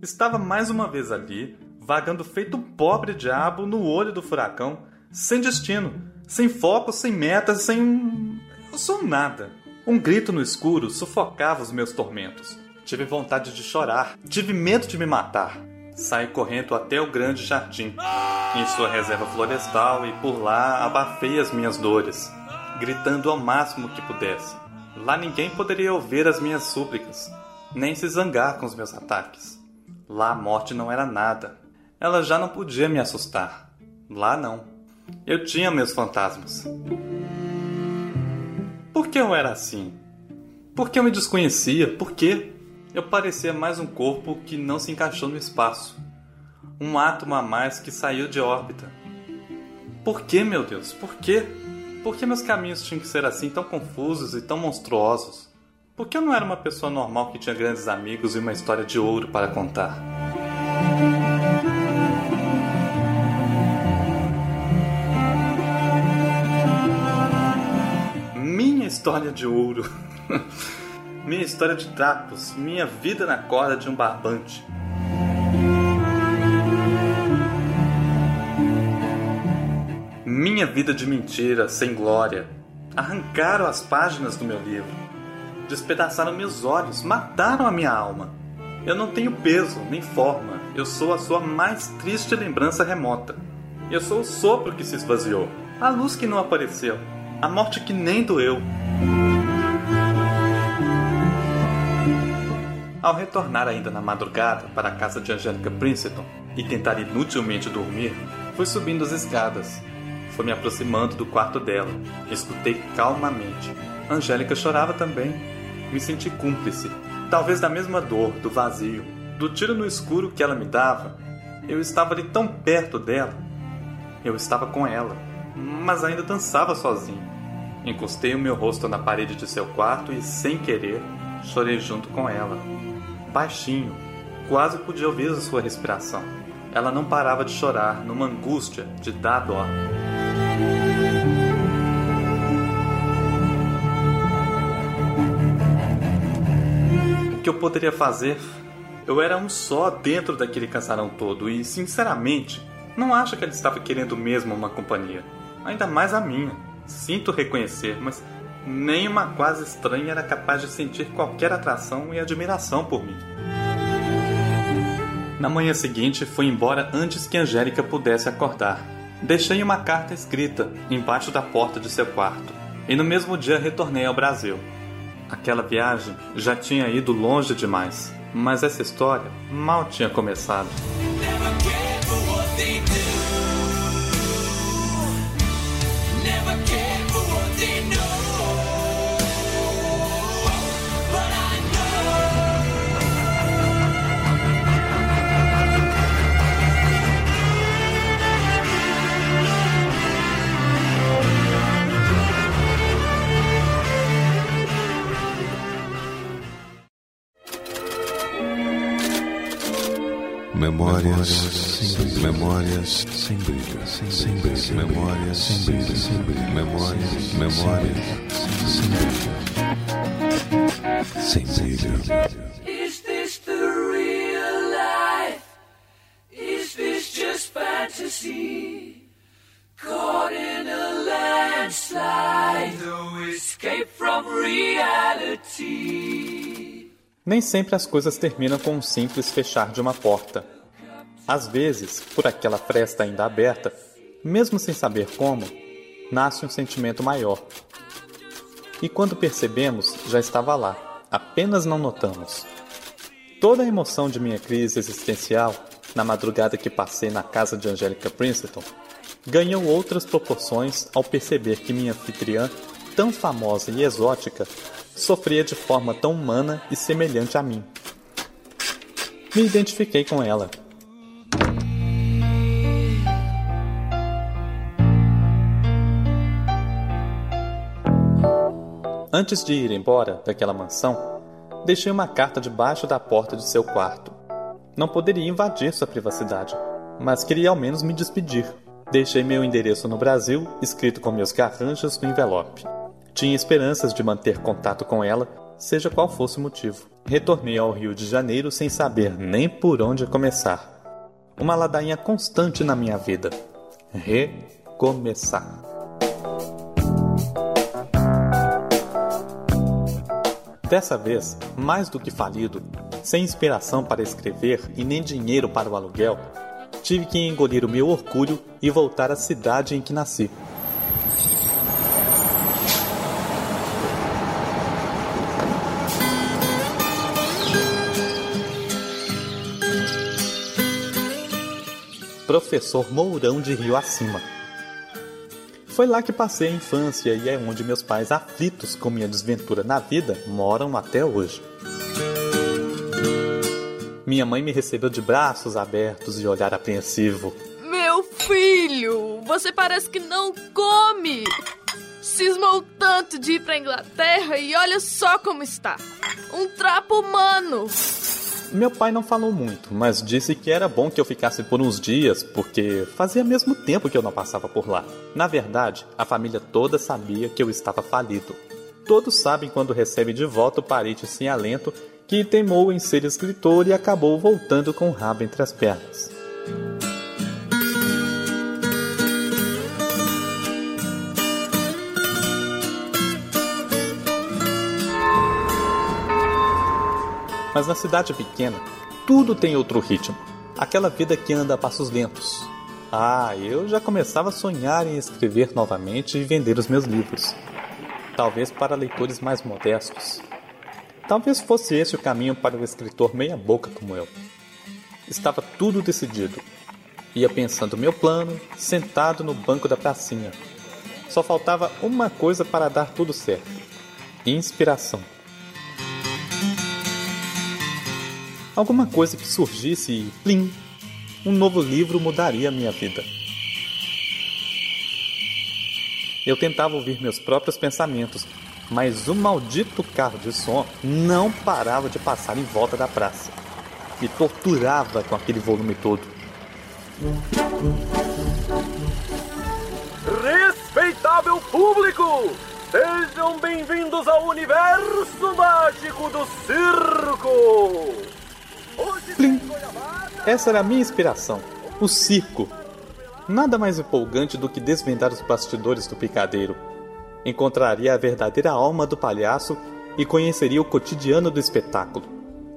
Estava mais uma vez ali, vagando feito um pobre diabo no olho do furacão, sem destino, sem foco, sem metas, sem um. Eu sou nada. Um grito no escuro sufocava os meus tormentos. Tive vontade de chorar, tive medo de me matar. Saí correndo até o grande jardim, em sua reserva florestal, e por lá abafei as minhas dores, gritando ao máximo que pudesse. Lá ninguém poderia ouvir as minhas súplicas, nem se zangar com os meus ataques. Lá a morte não era nada. Ela já não podia me assustar. Lá não. Eu tinha meus fantasmas. Por que eu era assim? Por que eu me desconhecia? Por quê? Eu parecia mais um corpo que não se encaixou no espaço. Um átomo a mais que saiu de órbita. Por que, meu Deus? Por quê? Por que meus caminhos tinham que ser assim tão confusos e tão monstruosos? Por que eu não era uma pessoa normal que tinha grandes amigos e uma história de ouro para contar? Minha história de ouro. minha história de trapos. Minha vida na corda de um barbante. Minha vida de mentira, sem glória. Arrancaram as páginas do meu livro. Despedaçaram meus olhos, mataram a minha alma. Eu não tenho peso, nem forma. Eu sou a sua mais triste lembrança remota. Eu sou o sopro que se esvaziou, a luz que não apareceu, a morte que nem doeu. Ao retornar ainda na madrugada para a casa de Angélica Princeton e tentar inutilmente dormir, fui subindo as escadas. Fui me aproximando do quarto dela. Escutei calmamente. Angélica chorava também. Me senti cúmplice, talvez da mesma dor, do vazio, do tiro no escuro que ela me dava. Eu estava ali tão perto dela. Eu estava com ela, mas ainda dançava sozinho. Encostei o meu rosto na parede de seu quarto e, sem querer, chorei junto com ela. Baixinho, quase podia ouvir a sua respiração. Ela não parava de chorar, numa angústia de dar dó. Que eu poderia fazer? Eu era um só dentro daquele casarão todo e, sinceramente, não acho que ela estava querendo mesmo uma companhia. Ainda mais a minha. Sinto reconhecer, mas nem uma quase estranha era capaz de sentir qualquer atração e admiração por mim. Na manhã seguinte, fui embora antes que Angélica pudesse acordar. Deixei uma carta escrita embaixo da porta de seu quarto e no mesmo dia retornei ao Brasil. Aquela viagem já tinha ido longe demais. Mas essa história mal tinha começado. Memórias sem brilho. Memórias sem brilho. Sem brilho. Memórias sem brilho. Sem brilho. Memórias. Memórias sem brilho. Sem brilho. Is this the real life? Is this just fantasy? Caught in a landslide, no escape from reality. Nem sempre as coisas terminam com um simples fechar de uma porta. Às vezes, por aquela fresta ainda aberta, mesmo sem saber como, nasce um sentimento maior. E quando percebemos, já estava lá, apenas não notamos. Toda a emoção de minha crise existencial, na madrugada que passei na casa de Angélica Princeton, ganhou outras proporções ao perceber que minha anfitriã, tão famosa e exótica, sofria de forma tão humana e semelhante a mim. Me identifiquei com ela. Antes de ir embora daquela mansão, deixei uma carta debaixo da porta de seu quarto. Não poderia invadir sua privacidade, mas queria ao menos me despedir. Deixei meu endereço no Brasil, escrito com meus garranchos no envelope. Tinha esperanças de manter contato com ela, seja qual fosse o motivo. Retornei ao Rio de Janeiro sem saber nem por onde começar. Uma ladainha constante na minha vida. Recomeçar. Dessa vez, mais do que falido, sem inspiração para escrever e nem dinheiro para o aluguel, tive que engolir o meu orgulho e voltar à cidade em que nasci. Professor Mourão de Rio Acima. Foi lá que passei a infância e é onde meus pais, aflitos com minha desventura na vida, moram até hoje. Minha mãe me recebeu de braços abertos e olhar apreensivo. Meu filho, você parece que não come. Cismou tanto de ir pra Inglaterra e olha só como está. Um trapo humano. Meu pai não falou muito, mas disse que era bom que eu ficasse por uns dias, porque fazia mesmo tempo que eu não passava por lá. Na verdade, a família toda sabia que eu estava falido. Todos sabem quando recebe de volta o parente sem alento que teimou em ser escritor e acabou voltando com o rabo entre as pernas. Mas na cidade pequena, tudo tem outro ritmo. Aquela vida que anda a passos lentos. Ah, eu já começava a sonhar em escrever novamente e vender os meus livros. Talvez para leitores mais modestos. Talvez fosse esse o caminho para o escritor meia-boca como eu. Estava tudo decidido. Ia pensando meu plano, sentado no banco da pracinha. Só faltava uma coisa para dar tudo certo: inspiração. Alguma coisa que surgisse e, plim, um novo livro mudaria a minha vida. Eu tentava ouvir meus próprios pensamentos, mas o maldito carro de som não parava de passar em volta da praça. Me torturava com aquele volume todo. Respeitável público! Sejam bem-vindos ao universo mágico do circo! Plim. Essa era a minha inspiração, o circo. Nada mais empolgante do que desvendar os bastidores do picadeiro. Encontraria a verdadeira alma do palhaço e conheceria o cotidiano do espetáculo,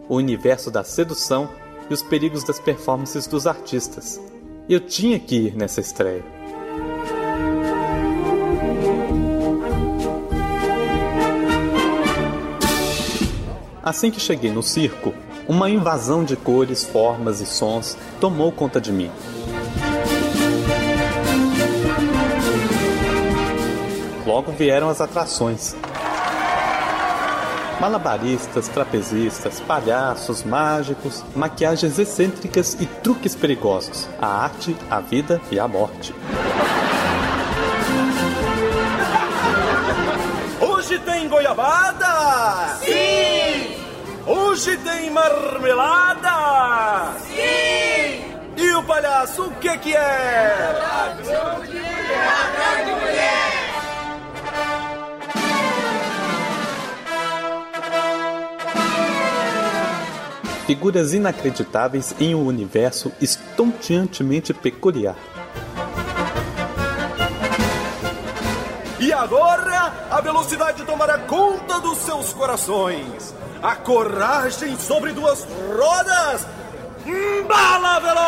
o universo da sedução e os perigos das performances dos artistas. Eu tinha que ir nessa estreia. Assim que cheguei no circo, Uma invasão de cores, formas e sons tomou conta de mim. Logo vieram as atrações. Malabaristas, trapezistas, palhaços, mágicos, maquiagens excêntricas e truques perigosos. A arte, a vida e a morte. Hoje tem goiabada? Sim! Hoje tem marmelada? Sim! E o palhaço, o que que é? Figuras inacreditáveis em um universo estonteantemente peculiar. E agora, a velocidade tomará conta dos seus corações. A coragem sobre duas rodas. Bala veloz!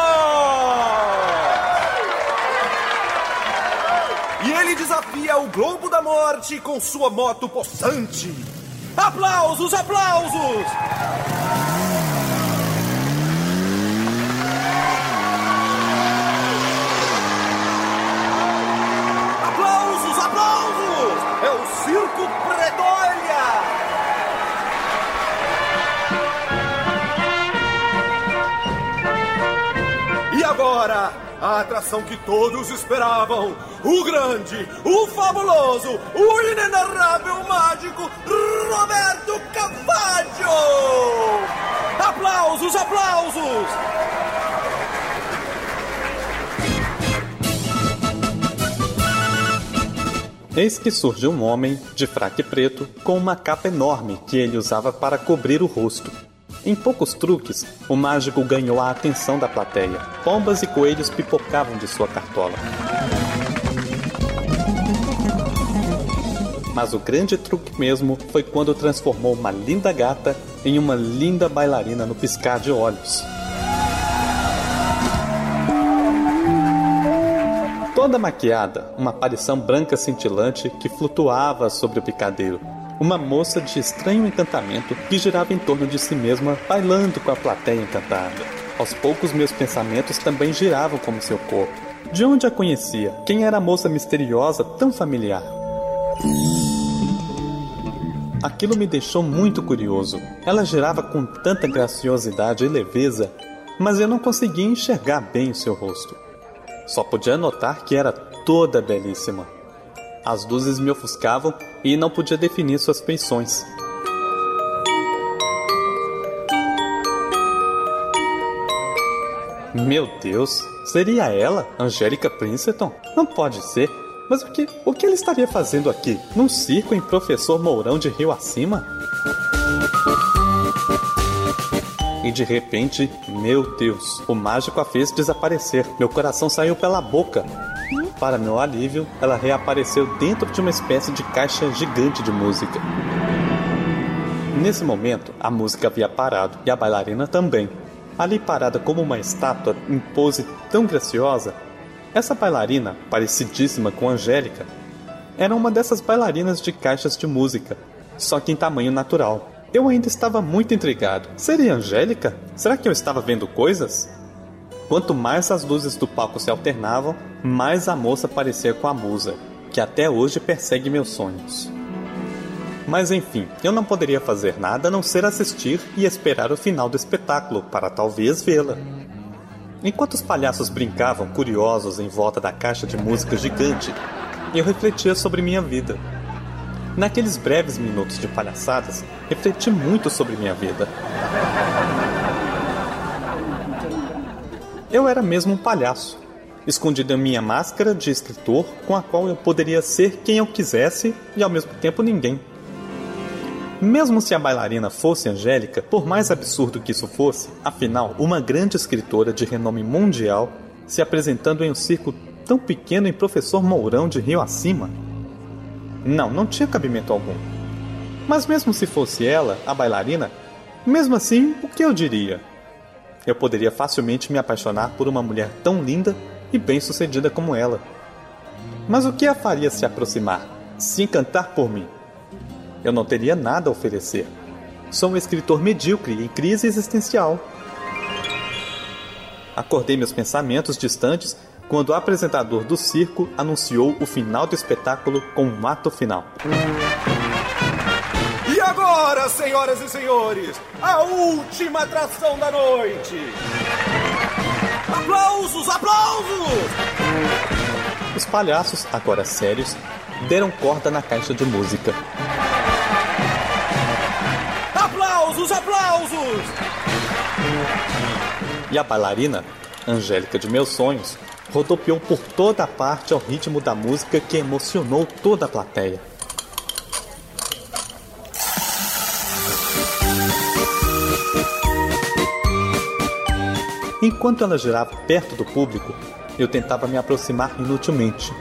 E ele desafia o Globo da Morte com sua moto possante. Aplausos, aplausos! Aplausos, aplausos! É o Circo Predolha! Agora, a atração que todos esperavam: o grande, o fabuloso, o inenarrável mágico Roberto Cavaggio! Aplausos, aplausos! Eis que surge um homem de fraque preto com uma capa enorme que ele usava para cobrir o rosto. Em poucos truques, o mágico ganhou a atenção da plateia. Pombas e coelhos pipocavam de sua cartola. Mas o grande truque mesmo foi quando transformou uma linda gata em uma linda bailarina no piscar de olhos. Toda maquiada, uma aparição branca cintilante que flutuava sobre o picadeiro. Uma moça de estranho encantamento que girava em torno de si mesma, bailando com a plateia encantada. Aos poucos, meus pensamentos também giravam como seu corpo. De onde a conhecia? Quem era a moça misteriosa tão familiar? Aquilo me deixou muito curioso. Ela girava com tanta graciosidade e leveza, mas eu não conseguia enxergar bem o seu rosto. Só podia notar que era toda belíssima. As luzes me ofuscavam e não podia definir suas feições. Meu Deus, seria ela, Angélica Princeton? Não pode ser. Mas o que, o que ela estaria fazendo aqui? Num circo em Professor Mourão de Rio Acima? E de repente, meu Deus, o mágico a fez desaparecer. Meu coração saiu pela boca. Para meu alívio, ela reapareceu dentro de uma espécie de caixa gigante de música. Nesse momento, a música havia parado e a bailarina também. Ali parada como uma estátua em pose tão graciosa, essa bailarina, parecidíssima com Angélica, era uma dessas bailarinas de caixas de música, só que em tamanho natural. Eu ainda estava muito intrigado. Seria Angélica? Será que eu estava vendo coisas? Quanto mais as luzes do palco se alternavam, mais a moça parecia com a musa, que até hoje persegue meus sonhos. Mas enfim, eu não poderia fazer nada a não ser assistir e esperar o final do espetáculo para talvez vê-la. Enquanto os palhaços brincavam curiosos em volta da caixa de música gigante, eu refletia sobre minha vida. Naqueles breves minutos de palhaçadas, refleti muito sobre minha vida. Eu era mesmo um palhaço, escondido em minha máscara de escritor com a qual eu poderia ser quem eu quisesse e ao mesmo tempo ninguém. Mesmo se a bailarina fosse Angélica, por mais absurdo que isso fosse, afinal, uma grande escritora de renome mundial se apresentando em um circo tão pequeno em Professor Mourão de Rio Acima? Não, não tinha cabimento algum. Mas mesmo se fosse ela, a bailarina, mesmo assim, o que eu diria? Eu poderia facilmente me apaixonar por uma mulher tão linda e bem-sucedida como ela. Mas o que a faria se aproximar, se encantar por mim? Eu não teria nada a oferecer. Sou um escritor medíocre em crise existencial. Acordei meus pensamentos distantes quando o apresentador do circo anunciou o final do espetáculo com um ato final. Agora, senhoras e senhores, a última atração da noite! Aplausos, aplausos! Os palhaços, agora sérios, deram corda na caixa de música. Aplausos, aplausos! E a bailarina, Angélica de meus sonhos, rodopiou por toda a parte ao ritmo da música que emocionou toda a plateia. Enquanto ela girava perto do público, eu tentava me aproximar inutilmente.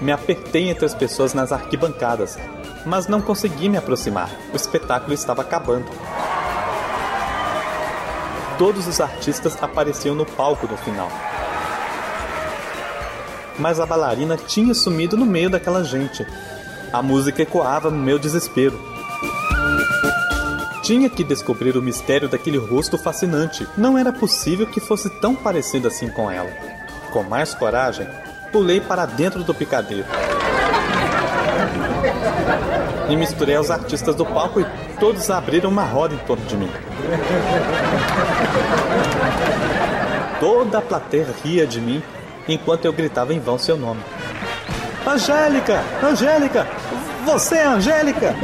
Me apertei entre as pessoas nas arquibancadas, mas não consegui me aproximar. O espetáculo estava acabando. Todos os artistas apareciam no palco no final. Mas a bailarina tinha sumido no meio daquela gente. A música ecoava no meu desespero. Tinha que descobrir o mistério daquele rosto fascinante. Não era possível que fosse tão parecido assim com ela. Com mais coragem, pulei para dentro do picadeiro. E misturei aos artistas do palco e todos abriram uma roda em torno de mim. Toda a plateia ria de mim enquanto eu gritava em vão seu nome. Angélica! Angélica! Você é Angélica!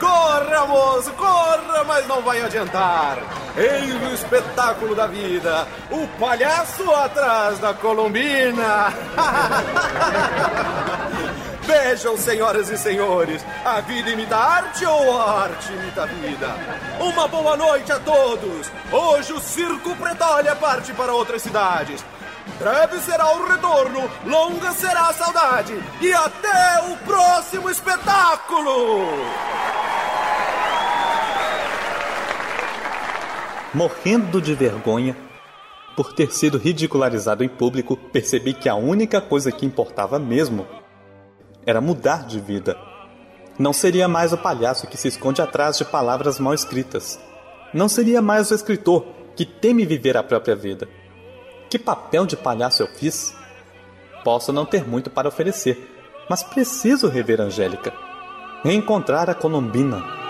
Corra, moço, corra, mas não vai adiantar. Eis o espetáculo da vida: o palhaço atrás da Colombina. Vejam, senhoras e senhores, a vida imita arte ou a arte imita a vida? Uma boa noite a todos! Hoje o Circo Pretólia parte para outras cidades. Breve será o retorno, longa será a saudade. E até o próximo espetáculo! Morrendo de vergonha por ter sido ridicularizado em público, percebi que a única coisa que importava mesmo era mudar de vida. Não seria mais o palhaço que se esconde atrás de palavras mal escritas. Não seria mais o escritor que teme viver a própria vida. Que papel de palhaço eu fiz? Posso não ter muito para oferecer, mas preciso rever Angélica. Reencontrar a Colombina.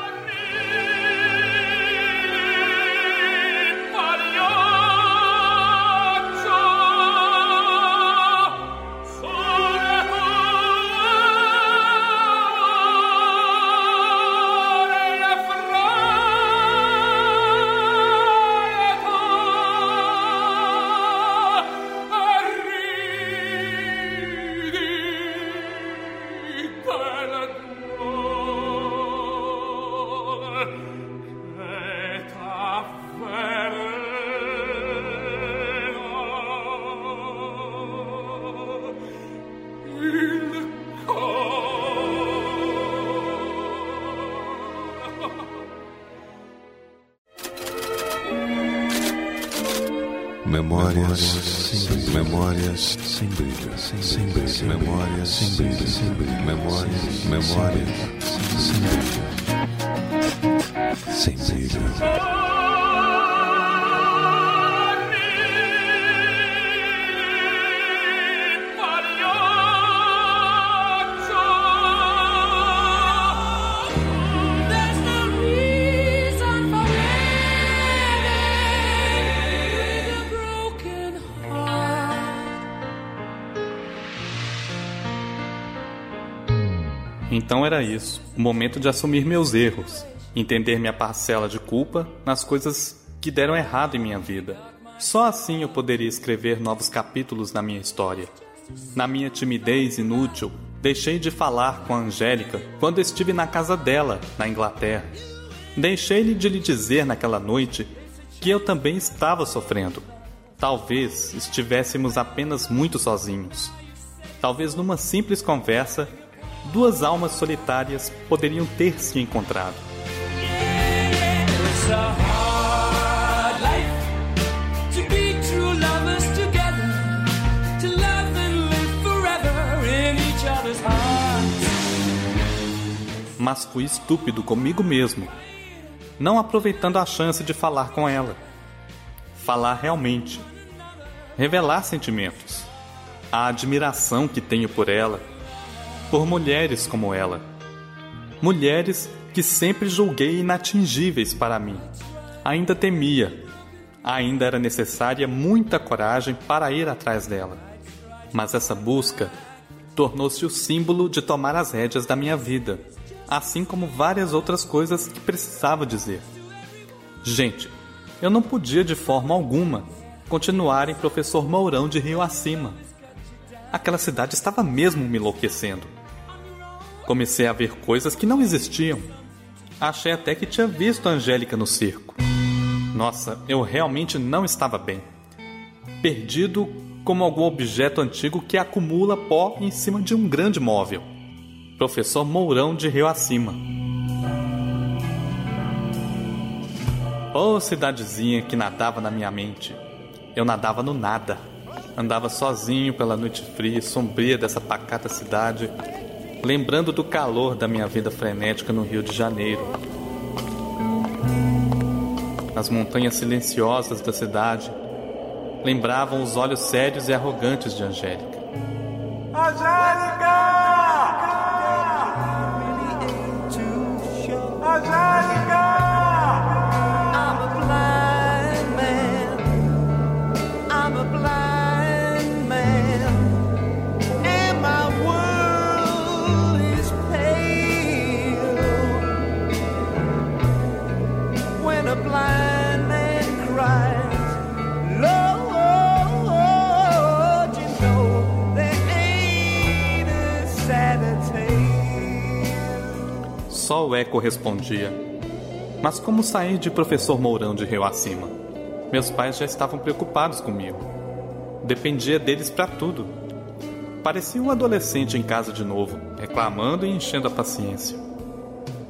Isso, o momento de assumir meus erros, entender minha parcela de culpa nas coisas que deram errado em minha vida. Só assim eu poderia escrever novos capítulos na minha história. Na minha timidez inútil, deixei de falar com a Angélica quando estive na casa dela, na Inglaterra. Deixei-lhe de lhe dizer naquela noite que eu também estava sofrendo. Talvez estivéssemos apenas muito sozinhos. Talvez numa simples conversa duas almas solitárias poderiam ter se encontrado. Mas fui estúpido comigo mesmo, não aproveitando a chance de falar com ela. Falar realmente. Revelar sentimentos. A admiração que tenho por ela por mulheres como ela. Mulheres que sempre julguei inatingíveis para mim. Ainda temia. Ainda era necessária muita coragem para ir atrás dela. Mas essa busca tornou-se o símbolo de tomar as rédeas da minha vida, assim como várias outras coisas que precisava dizer. Gente, eu não podia de forma alguma continuar em Professor Mourão de Rio Acima. Aquela cidade estava mesmo me enlouquecendo. Comecei a ver coisas que não existiam. Achei até que tinha visto a Angélica no circo. Nossa, eu realmente não estava bem. Perdido como algum objeto antigo que acumula pó em cima de um grande móvel. Professor Mourão de Rio Acima. Oh, cidadezinha que nadava na minha mente. Eu nadava no nada. Andava sozinho pela noite fria e sombria dessa pacata cidade, lembrando do calor da minha vida frenética no Rio de Janeiro. As montanhas silenciosas da cidade lembravam os olhos sérios e arrogantes de Angélica. Angélica! O eco respondia. Mas como sair de professor Mourão de Rio Acima? Meus pais já estavam preocupados comigo. Dependia deles para tudo. Parecia um adolescente em casa de novo, reclamando e enchendo a paciência.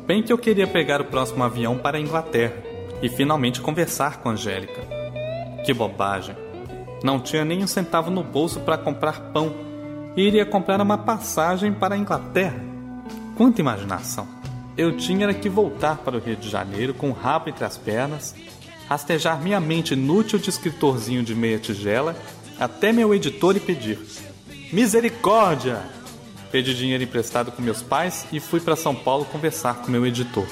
Bem que eu queria pegar o próximo avião para a Inglaterra e finalmente conversar com Angélica. Que bobagem! Não tinha nem um centavo no bolso para comprar pão e iria comprar uma passagem para a Inglaterra. Quanta imaginação! Eu tinha era que voltar para o Rio de Janeiro com o rabo entre as pernas, rastejar minha mente inútil de escritorzinho de meia tigela até meu editor e pedir: Misericórdia! Pedi dinheiro emprestado com meus pais e fui para São Paulo conversar com meu editor.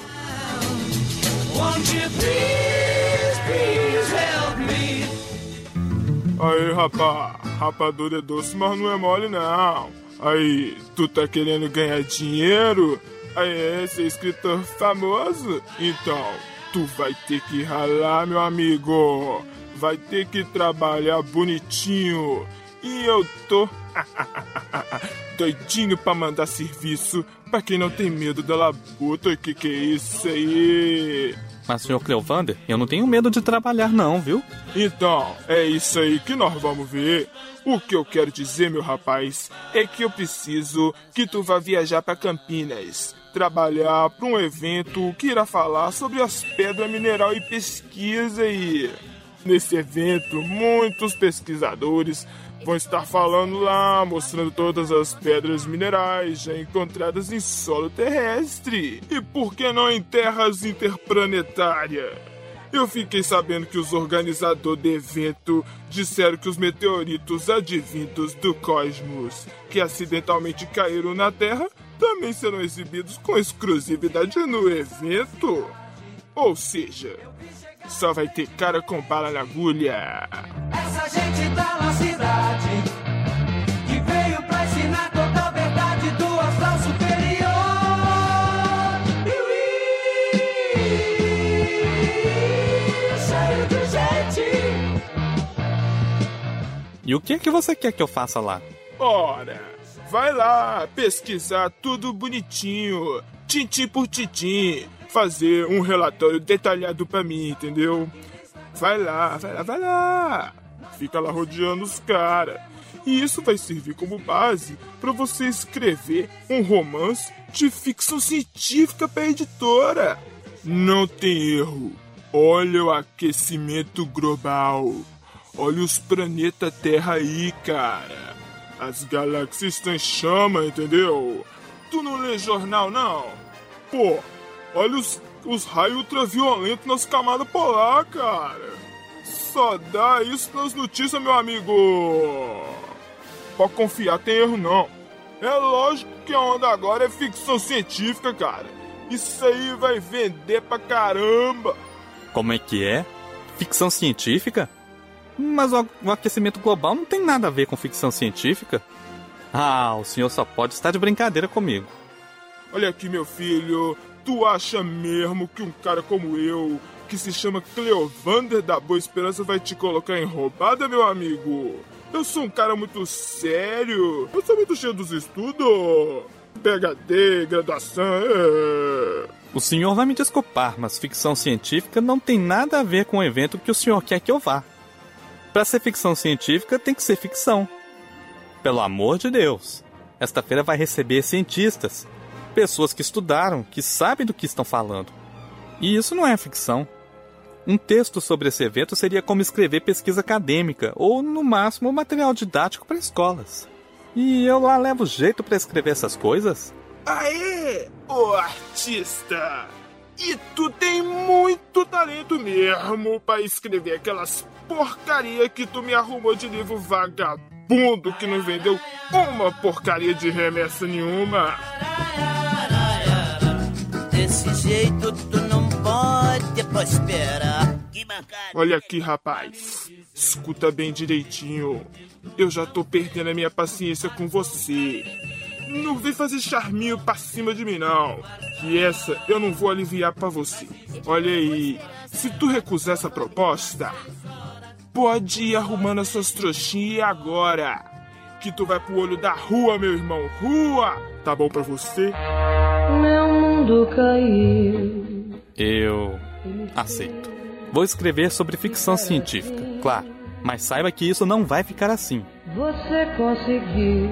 Aí, rapá, rapadura é doce, mas não é mole, não. Aí, tu tá querendo ganhar dinheiro? Aí, ser escritor famoso? Então, tu vai ter que ralar, meu amigo. Vai ter que trabalhar bonitinho. E eu tô doidinho pra mandar serviço pra quem não tem medo da labuta. Que que é isso aí? Mas, senhor Cleovander, eu não tenho medo de trabalhar, não, viu? Então, é isso aí que nós vamos ver. O que eu quero dizer, meu rapaz, é que eu preciso que tu vá viajar para Campinas, trabalhar para um evento que irá falar sobre as pedras mineral e pesquisa aí. Nesse evento, muitos pesquisadores vão estar falando lá, mostrando todas as pedras minerais já encontradas em solo terrestre. E por que não em terras interplanetárias? Eu fiquei sabendo que os organizadores do evento disseram que os meteoritos advindos do cosmos que acidentalmente caíram na Terra também serão exibidos com exclusividade no evento. Ou seja, só vai ter cara com bala na agulha. Essa gente tá na cidade E o que é que você quer que eu faça lá? Ora, vai lá pesquisar tudo bonitinho, tintim por tintim, fazer um relatório detalhado pra mim, entendeu? Vai lá, vai lá, vai lá. Fica lá rodeando os caras. E isso vai servir como base para você escrever um romance de ficção científica pra editora. Não tem erro. Olha o aquecimento global. Olha os planetas Terra aí, cara. As galáxias estão em chama, entendeu? Tu não lê jornal, não? pô. Olha os, os raios ultraviolentos nas camadas polar, cara. Só dá isso nas notícias, meu amigo. Pode confiar, tem erro não. É lógico que a onda agora é ficção científica, cara. Isso aí vai vender pra caramba. Como é que é? Ficção científica? Mas o, o aquecimento global não tem nada a ver com ficção científica. Ah, o senhor só pode estar de brincadeira comigo. Olha aqui, meu filho. Tu acha mesmo que um cara como eu, que se chama Cleovander da Boa Esperança, vai te colocar em roubada, meu amigo? Eu sou um cara muito sério. Eu sou muito cheio dos estudos. PHD, graduação. É... O senhor vai me desculpar, mas ficção científica não tem nada a ver com o evento que o senhor quer que eu vá. Para ser ficção científica, tem que ser ficção. Pelo amor de Deus. Esta feira vai receber cientistas, pessoas que estudaram, que sabem do que estão falando. E isso não é ficção. Um texto sobre esse evento seria como escrever pesquisa acadêmica, ou no máximo material didático para escolas. E eu lá levo jeito para escrever essas coisas? Aê, ô artista! E tu tem muito talento mesmo para escrever aquelas porcaria que tu me arrumou de livro vagabundo que não vendeu uma porcaria de remessa nenhuma. Desse jeito tu não pode prosperar. Olha aqui, rapaz. Escuta bem direitinho. Eu já tô perdendo a minha paciência com você. Não vem fazer charminho pra cima de mim, não. Que essa eu não vou aliviar pra você. Olha aí, se tu recusar essa proposta, pode ir arrumando as suas trouxinhas agora. Que tu vai pro olho da rua, meu irmão. Rua! Tá bom pra você? Meu mundo caiu. Eu aceito. Vou escrever sobre ficção científica, claro. Mas saiba que isso não vai ficar assim. Você conseguiu.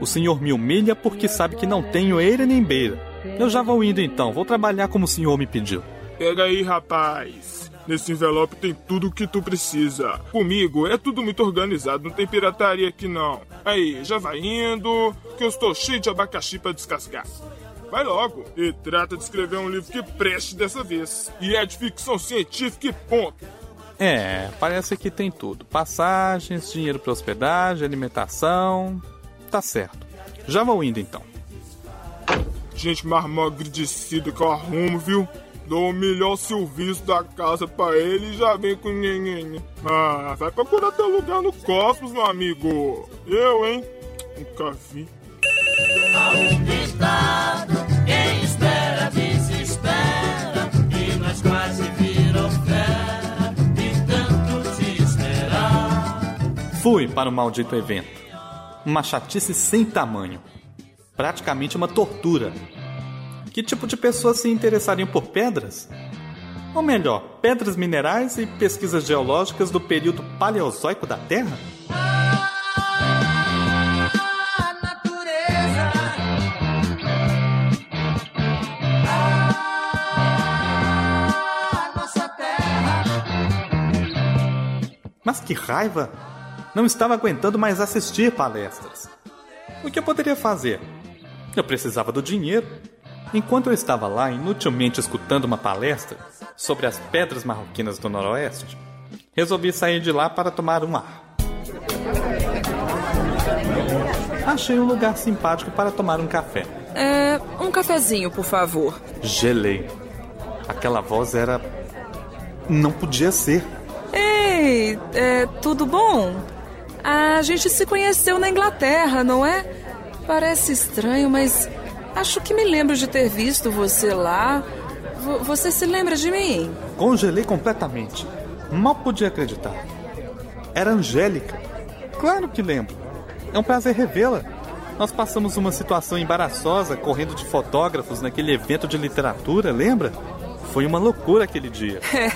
O senhor me humilha porque sabe que não tenho eira nem beira. Eu já vou indo então, vou trabalhar como o senhor me pediu. Pega aí, rapaz. Nesse envelope tem tudo o que tu precisa. Comigo é tudo muito organizado, não tem pirataria aqui não. Aí, já vai indo, que eu estou cheio de abacaxi para descascar. Vai logo e trata de escrever um livro que preste dessa vez. E é de ficção científica e ponto. É, parece que tem tudo: passagens, dinheiro para hospedagem, alimentação. Tá certo. Já vou indo então. Gente mais agradecida que eu arrumo, viu? Dou o melhor serviço da casa pra ele e já vem com nhenhenhen. Ah, vai procurar teu lugar no cosmos, meu amigo. Eu, hein? Nunca vi. Ditado, quem espera desespera E nós quase virou fera De tanto te esperar Fui para o maldito evento. Uma chatice sem tamanho. Praticamente uma tortura. Que tipo de pessoas se interessariam por pedras? Ou melhor, pedras minerais e pesquisas geológicas do período paleozoico da Terra? Mas que raiva! Não estava aguentando mais assistir palestras. O que eu poderia fazer? Eu precisava do dinheiro. Enquanto eu estava lá inutilmente escutando uma palestra sobre as pedras marroquinas do Noroeste, resolvi sair de lá para tomar um ar. Achei um lugar simpático para tomar um café. É, um cafezinho, por favor. Gelei. Aquela voz era. Não podia ser. Ei, é, tudo bom? A gente se conheceu na Inglaterra, não é? Parece estranho, mas acho que me lembro de ter visto você lá. V você se lembra de mim? Congelei completamente. Mal podia acreditar. Era Angélica. Claro que lembro. É um prazer revê-la. Nós passamos uma situação embaraçosa correndo de fotógrafos naquele evento de literatura, lembra? Foi uma loucura aquele dia. É,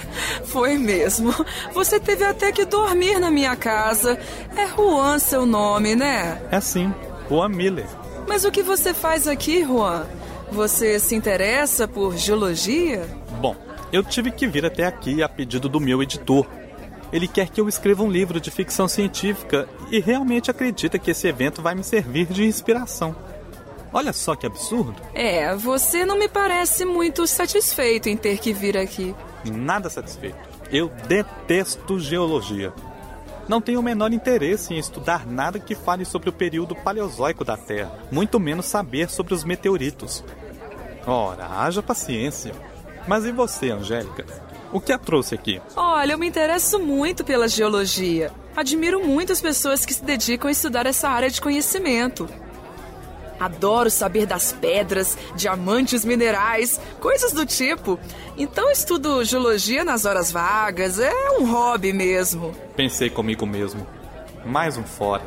foi mesmo. Você teve até que dormir na minha casa. É Juan seu nome, né? É sim, Juan Miller. Mas o que você faz aqui, Juan? Você se interessa por geologia? Bom, eu tive que vir até aqui a pedido do meu editor. Ele quer que eu escreva um livro de ficção científica e realmente acredita que esse evento vai me servir de inspiração. Olha só que absurdo. É, você não me parece muito satisfeito em ter que vir aqui. Nada satisfeito. Eu detesto geologia. Não tenho o menor interesse em estudar nada que fale sobre o período paleozoico da Terra, muito menos saber sobre os meteoritos. Ora, haja paciência. Mas e você, Angélica? O que a trouxe aqui? Olha, eu me interesso muito pela geologia. Admiro muito as pessoas que se dedicam a estudar essa área de conhecimento. Adoro saber das pedras, diamantes minerais, coisas do tipo. Então estudo geologia nas horas vagas, é um hobby mesmo. Pensei comigo mesmo. Mais um fora.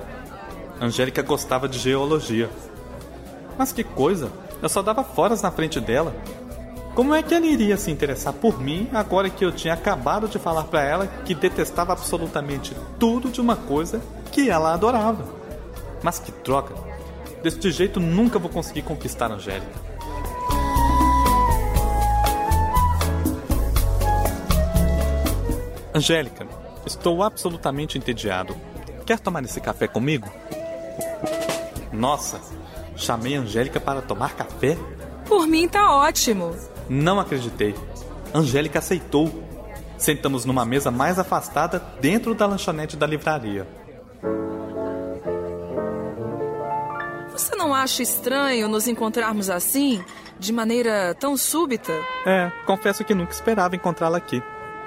Angélica gostava de geologia. Mas que coisa! Eu só dava foras na frente dela. Como é que ela iria se interessar por mim agora que eu tinha acabado de falar para ela que detestava absolutamente tudo de uma coisa que ela adorava? Mas que troca! Deste jeito nunca vou conseguir conquistar a Angélica. Angélica, estou absolutamente entediado. Quer tomar esse café comigo? Nossa, chamei a Angélica para tomar café? Por mim tá ótimo. Não acreditei. Angélica aceitou. Sentamos numa mesa mais afastada dentro da lanchonete da livraria. Você não acha estranho nos encontrarmos assim, de maneira tão súbita? É, confesso que nunca esperava encontrá-la aqui.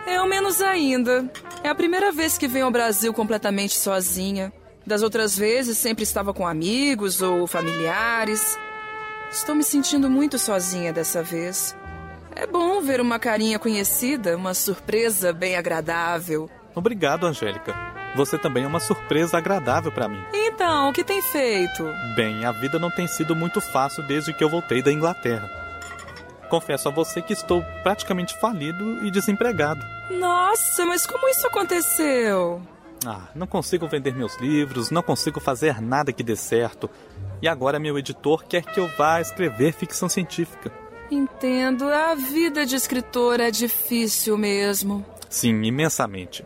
Eu menos ainda. É a primeira vez que venho ao Brasil completamente sozinha. Das outras vezes sempre estava com amigos ou familiares. Estou me sentindo muito sozinha dessa vez. É bom ver uma carinha conhecida, uma surpresa bem agradável. Obrigado, Angélica. Você também é uma surpresa agradável para mim. Então, o que tem feito? Bem, a vida não tem sido muito fácil desde que eu voltei da Inglaterra. Confesso a você que estou praticamente falido e desempregado. Nossa, mas como isso aconteceu? Ah, não consigo vender meus livros, não consigo fazer nada que dê certo. E agora meu editor quer que eu vá escrever ficção científica. Entendo, a vida de escritor é difícil mesmo. Sim, imensamente.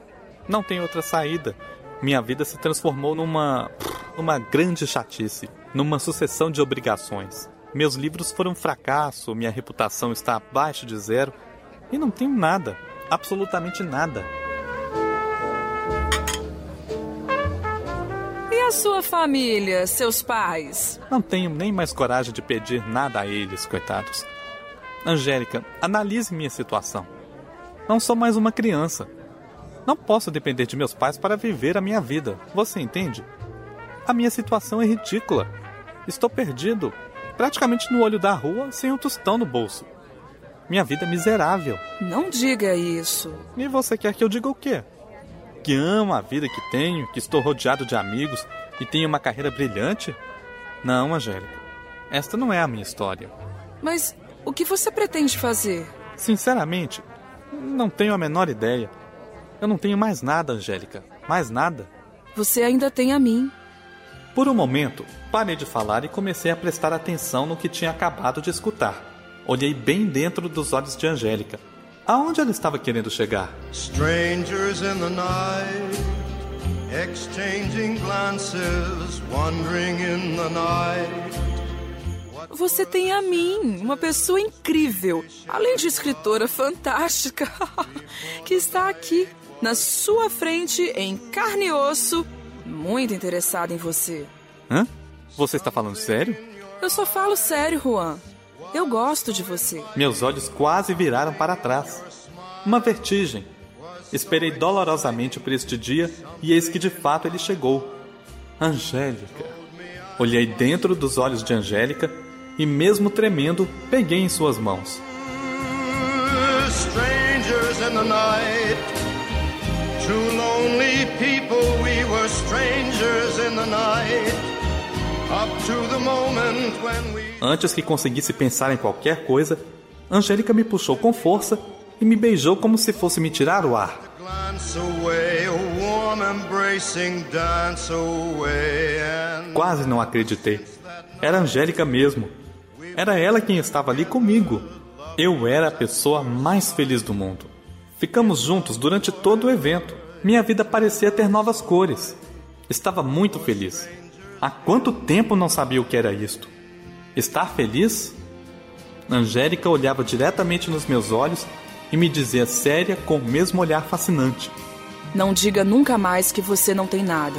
Não tem outra saída. Minha vida se transformou numa. numa grande chatice, numa sucessão de obrigações. Meus livros foram um fracasso, minha reputação está abaixo de zero e não tenho nada, absolutamente nada. E a sua família, seus pais? Não tenho nem mais coragem de pedir nada a eles, coitados. Angélica, analise minha situação. Não sou mais uma criança. Não posso depender de meus pais para viver a minha vida. Você entende? A minha situação é ridícula. Estou perdido, praticamente no olho da rua, sem um tostão no bolso. Minha vida é miserável. Não diga isso. E você quer que eu diga o quê? Que amo a vida que tenho, que estou rodeado de amigos e tenho uma carreira brilhante? Não, Angélica. Esta não é a minha história. Mas o que você pretende fazer? Sinceramente, não tenho a menor ideia. Eu não tenho mais nada, Angélica. Mais nada. Você ainda tem a mim. Por um momento, parei de falar e comecei a prestar atenção no que tinha acabado de escutar. Olhei bem dentro dos olhos de Angélica. Aonde ela estava querendo chegar? Strangers in the night, exchanging glances, wandering in the night. Você tem a mim, uma pessoa incrível, além de escritora fantástica, que está aqui, na sua frente, em carne e osso, muito interessada em você. Hã? Você está falando sério? Eu só falo sério, Juan. Eu gosto de você. Meus olhos quase viraram para trás. Uma vertigem. Esperei dolorosamente por este dia e eis que de fato ele chegou. Angélica. Olhei dentro dos olhos de Angélica e, mesmo tremendo, peguei em suas mãos. Strangers in the night, two lonely people, we were strangers in the night. Up to the moment when we Antes que conseguisse pensar em qualquer coisa, Angélica me puxou com força e me beijou como se fosse me tirar o ar. Quase não acreditei. Era Angélica mesmo. Era ela quem estava ali comigo. Eu era a pessoa mais feliz do mundo. Ficamos juntos durante todo o evento. Minha vida parecia ter novas cores. Estava muito feliz. Há quanto tempo não sabia o que era isto? Estar feliz? Angélica olhava diretamente nos meus olhos e me dizia séria com o mesmo olhar fascinante. Não diga nunca mais que você não tem nada.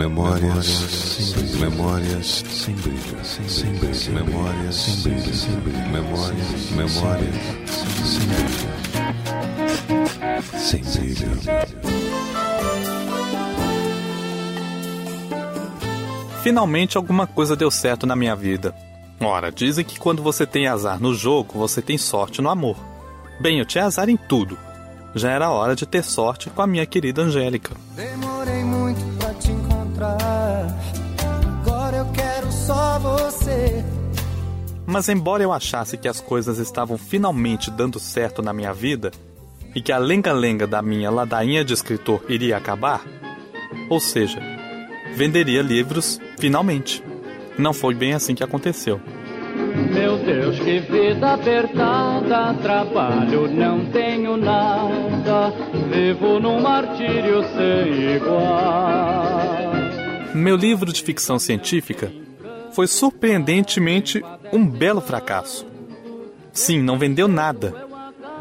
Memórias. Memórias sem brilho. Sem brilho. Memórias sem brilho. Sem brilho. Memórias. Memórias sem brilho. Sem brilho. Finalmente alguma coisa deu certo na minha vida. Ora, dizem que quando você tem azar no jogo, você tem sorte no amor. Bem, eu tinha azar em tudo. Já era hora de ter sorte com a minha querida Angélica. Demorei muito encontrar. Agora eu quero só você. Mas embora eu achasse que as coisas estavam finalmente dando certo na minha vida e que a lenga-lenga da minha ladainha de escritor iria acabar, ou seja, venderia livros finalmente. Não foi bem assim que aconteceu. Meu Deus, que vida apertada, trabalho não tenho nada, vivo num martírio sem igual. Meu livro de ficção científica foi surpreendentemente um belo fracasso. Sim, não vendeu nada.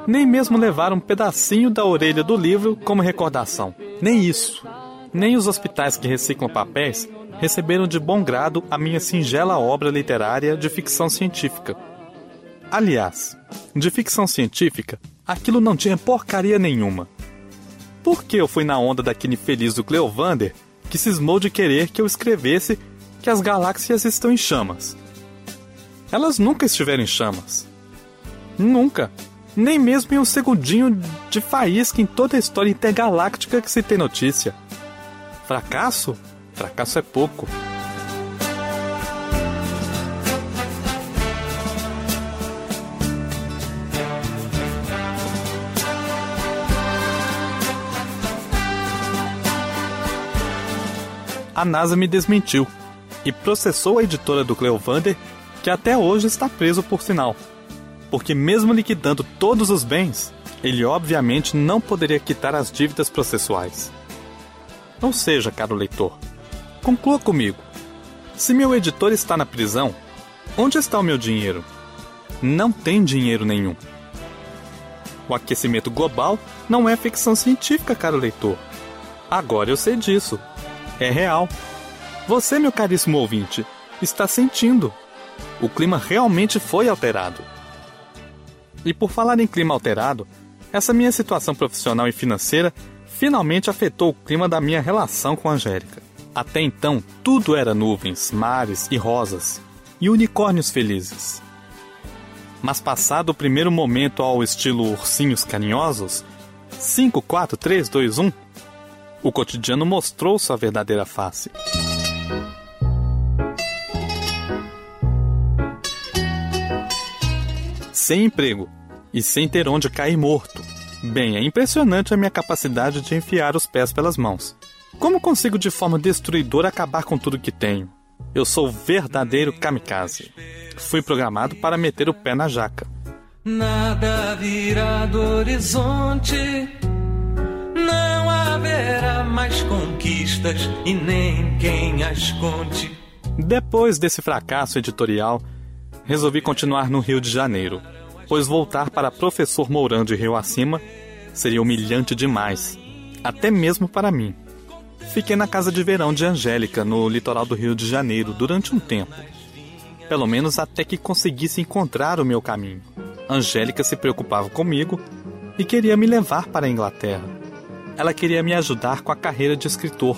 Nem mesmo levaram um pedacinho da orelha do livro como recordação. Nem isso. Nem os hospitais que reciclam papéis receberam de bom grado a minha singela obra literária de ficção científica. Aliás, de ficção científica, aquilo não tinha porcaria nenhuma. Por que eu fui na onda daquele infeliz do Cleovander que cismou de querer que eu escrevesse que as galáxias estão em chamas? Elas nunca estiveram em chamas. Nunca. Nem mesmo em um segundinho de faísca em toda a história intergaláctica que se tem notícia. Fracasso? Fracasso é pouco. A NASA me desmentiu e processou a editora do Cleovander, que até hoje está preso por sinal. Porque, mesmo liquidando todos os bens, ele obviamente não poderia quitar as dívidas processuais. Ou seja, caro leitor, conclua comigo. Se meu editor está na prisão, onde está o meu dinheiro? Não tem dinheiro nenhum. O aquecimento global não é ficção científica, caro leitor. Agora eu sei disso. É real. Você, meu caríssimo ouvinte, está sentindo. O clima realmente foi alterado. E por falar em clima alterado, essa minha situação profissional e financeira finalmente afetou o clima da minha relação com a Angélica. Até então, tudo era nuvens, mares e rosas, e unicórnios felizes. Mas passado o primeiro momento ao estilo ursinhos carinhosos, 5, 4, 3, 2, 1, o cotidiano mostrou sua verdadeira face. Sem emprego e sem ter onde cair morto. Bem, é impressionante a minha capacidade de enfiar os pés pelas mãos. Como consigo de forma destruidora acabar com tudo que tenho? Eu sou verdadeiro kamikaze. Fui programado para meter o pé na jaca. Nada virá do horizonte. Haverá mais conquistas e nem quem as conte. Depois desse fracasso editorial, resolvi continuar no Rio de Janeiro, pois voltar para professor Mourão de Rio Acima seria humilhante demais, até mesmo para mim. Fiquei na casa de verão de Angélica, no litoral do Rio de Janeiro, durante um tempo. Pelo menos até que conseguisse encontrar o meu caminho. Angélica se preocupava comigo e queria me levar para a Inglaterra. Ela queria me ajudar com a carreira de escritor.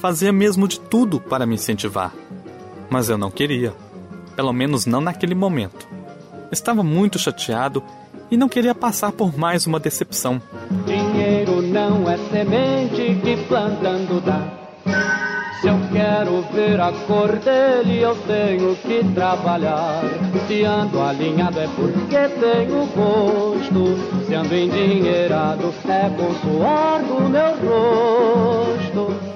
Fazia mesmo de tudo para me incentivar. Mas eu não queria. Pelo menos não naquele momento. Estava muito chateado e não queria passar por mais uma decepção. Dinheiro não é semente que plantando dá. Se eu quero ver a cor dele, eu tenho que trabalhar. Se ando alinhado é porque tenho gosto. Se ando endinheirado é com suor do meu rosto.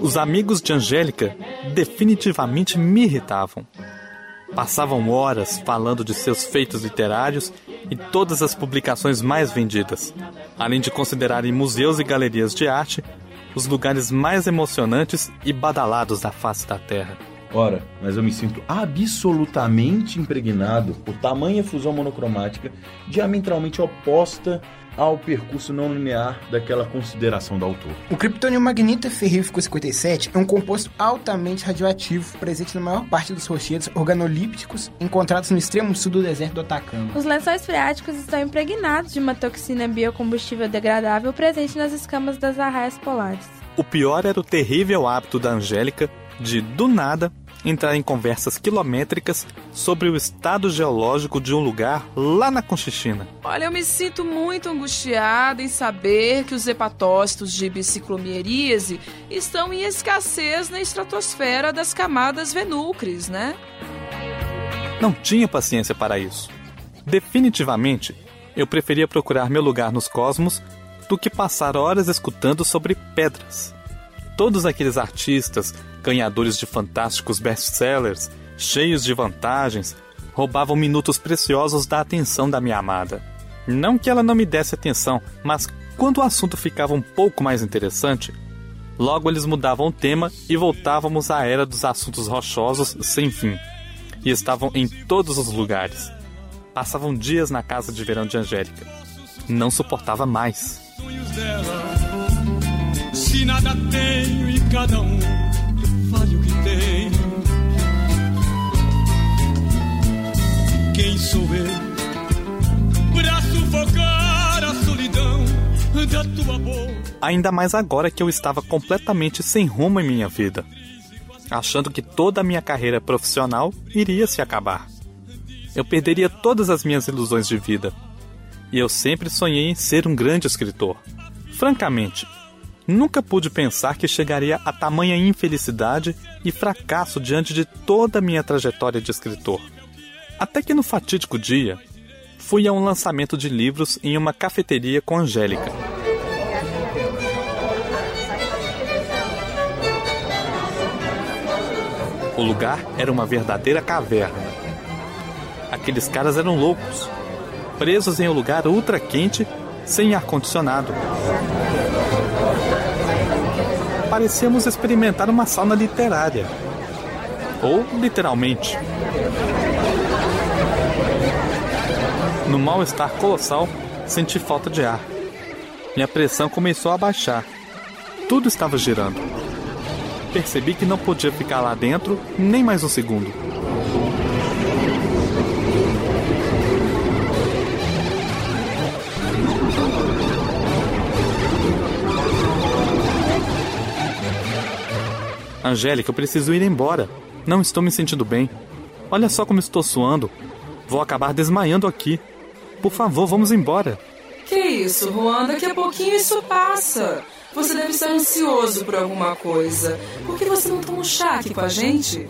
Os amigos de Angélica definitivamente me irritavam. Passavam horas falando de seus feitos literários e todas as publicações mais vendidas, além de considerarem museus e galerias de arte os lugares mais emocionantes e badalados da face da Terra. Ora, mas eu me sinto absolutamente impregnado por tamanha fusão monocromática diametralmente oposta ao percurso não linear daquela consideração do autor. O criptônio magnita ferrífico 57 é um composto altamente radioativo presente na maior parte dos rochedos organolípticos encontrados no extremo sul do deserto do Atacama. Os lençóis freáticos estão impregnados de uma toxina biocombustível degradável presente nas escamas das arraias polares. O pior era o terrível hábito da Angélica de, do nada, entrar em conversas quilométricas sobre o estado geológico de um lugar lá na Conchichina. Olha, eu me sinto muito angustiada em saber que os hepatócitos de biciclomieríase estão em escassez na estratosfera das camadas venúcreas, né? Não tinha paciência para isso. Definitivamente, eu preferia procurar meu lugar nos cosmos do que passar horas escutando sobre pedras. Todos aqueles artistas, ganhadores de fantásticos best-sellers, cheios de vantagens, roubavam minutos preciosos da atenção da minha amada. Não que ela não me desse atenção, mas quando o assunto ficava um pouco mais interessante, logo eles mudavam o tema e voltávamos à era dos assuntos rochosos sem fim. E estavam em todos os lugares. Passavam dias na casa de verão de Angélica. Não suportava mais. Se nada tenho e cada um vale o que tem. Quem sou eu pra sufocar a solidão da tua boca? Ainda mais agora que eu estava completamente sem rumo em minha vida, achando que toda a minha carreira profissional iria se acabar. Eu perderia todas as minhas ilusões de vida. E eu sempre sonhei em ser um grande escritor. Francamente, Nunca pude pensar que chegaria a tamanha infelicidade e fracasso diante de toda a minha trajetória de escritor. Até que no fatídico dia, fui a um lançamento de livros em uma cafeteria com Angélica. O lugar era uma verdadeira caverna. Aqueles caras eram loucos, presos em um lugar ultra quente, sem ar-condicionado parecíamos experimentar uma sauna literária. Ou literalmente. No mal-estar colossal, senti falta de ar. Minha pressão começou a baixar. Tudo estava girando. Percebi que não podia ficar lá dentro nem mais um segundo. Angélica, eu preciso ir embora. Não estou me sentindo bem. Olha só como estou suando. Vou acabar desmaiando aqui. Por favor, vamos embora. Que isso, Juan? Daqui a pouquinho isso passa. Você deve estar ansioso por alguma coisa. Por que você não toma um chá aqui com a gente?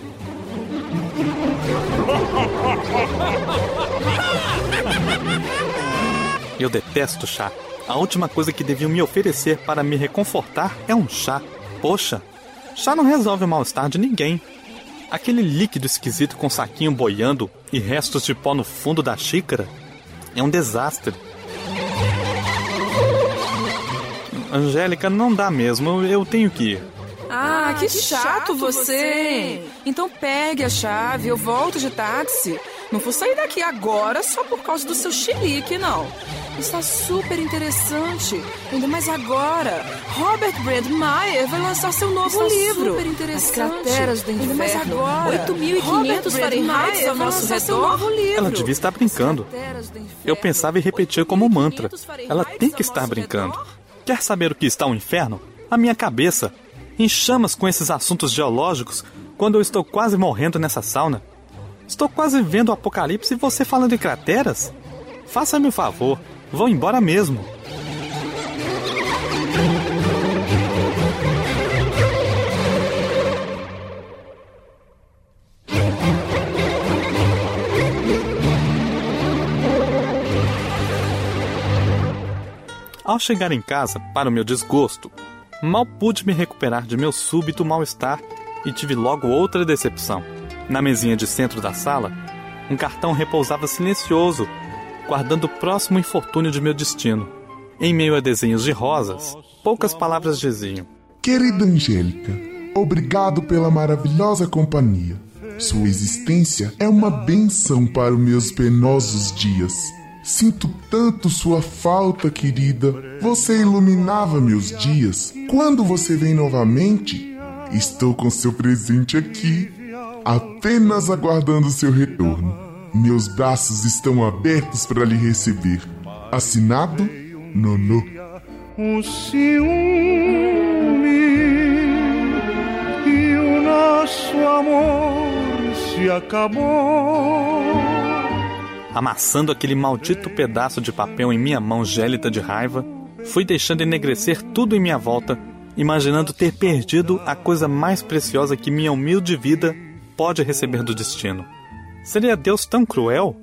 Eu detesto chá. A última coisa que deviam me oferecer para me reconfortar é um chá. Poxa, Chá não resolve o mal-estar de ninguém. Aquele líquido esquisito com saquinho boiando e restos de pó no fundo da xícara é um desastre. Angélica, não dá mesmo, eu tenho que ir. Ah, que, chato, você! Então pegue a chave, eu volto de táxi. Não vou sair daqui agora só por causa do seu chilique, não. Está super interessante. Ainda mais agora. Robert Brand Meyer vai lançar seu novo Está livro. super interessante. As crateras do Ainda inferno. mais agora. 8.500 Robert Fahrenheit ao vai nosso lançar seu redor. novo livro. Ela devia estar brincando. Eu pensava e repetia como mantra. Ela tem que estar brincando. Quer saber o que está o inferno? A minha cabeça. Em chamas com esses assuntos geológicos quando eu estou quase morrendo nessa sauna. Estou quase vendo o apocalipse e você falando em crateras? Faça-me o favor, vou embora mesmo. Ao chegar em casa, para o meu desgosto, mal pude me recuperar de meu súbito mal-estar e tive logo outra decepção. Na mesinha de centro da sala, um cartão repousava silencioso, guardando o próximo infortúnio de meu destino. Em meio a desenhos de rosas, poucas palavras diziam: Querida Angélica, obrigado pela maravilhosa companhia. Sua existência é uma benção para os meus penosos dias. Sinto tanto sua falta, querida. Você iluminava meus dias. Quando você vem novamente, estou com seu presente aqui, apenas aguardando seu retorno. Meus braços estão abertos para lhe receber. Assinado Nonô. Um ciúme e o nosso amor se acabou. Amassando aquele maldito pedaço de papel em minha mão gélida de raiva, fui deixando enegrecer tudo em minha volta, imaginando ter perdido a coisa mais preciosa que minha humilde vida pode receber do destino. Seria Deus tão cruel?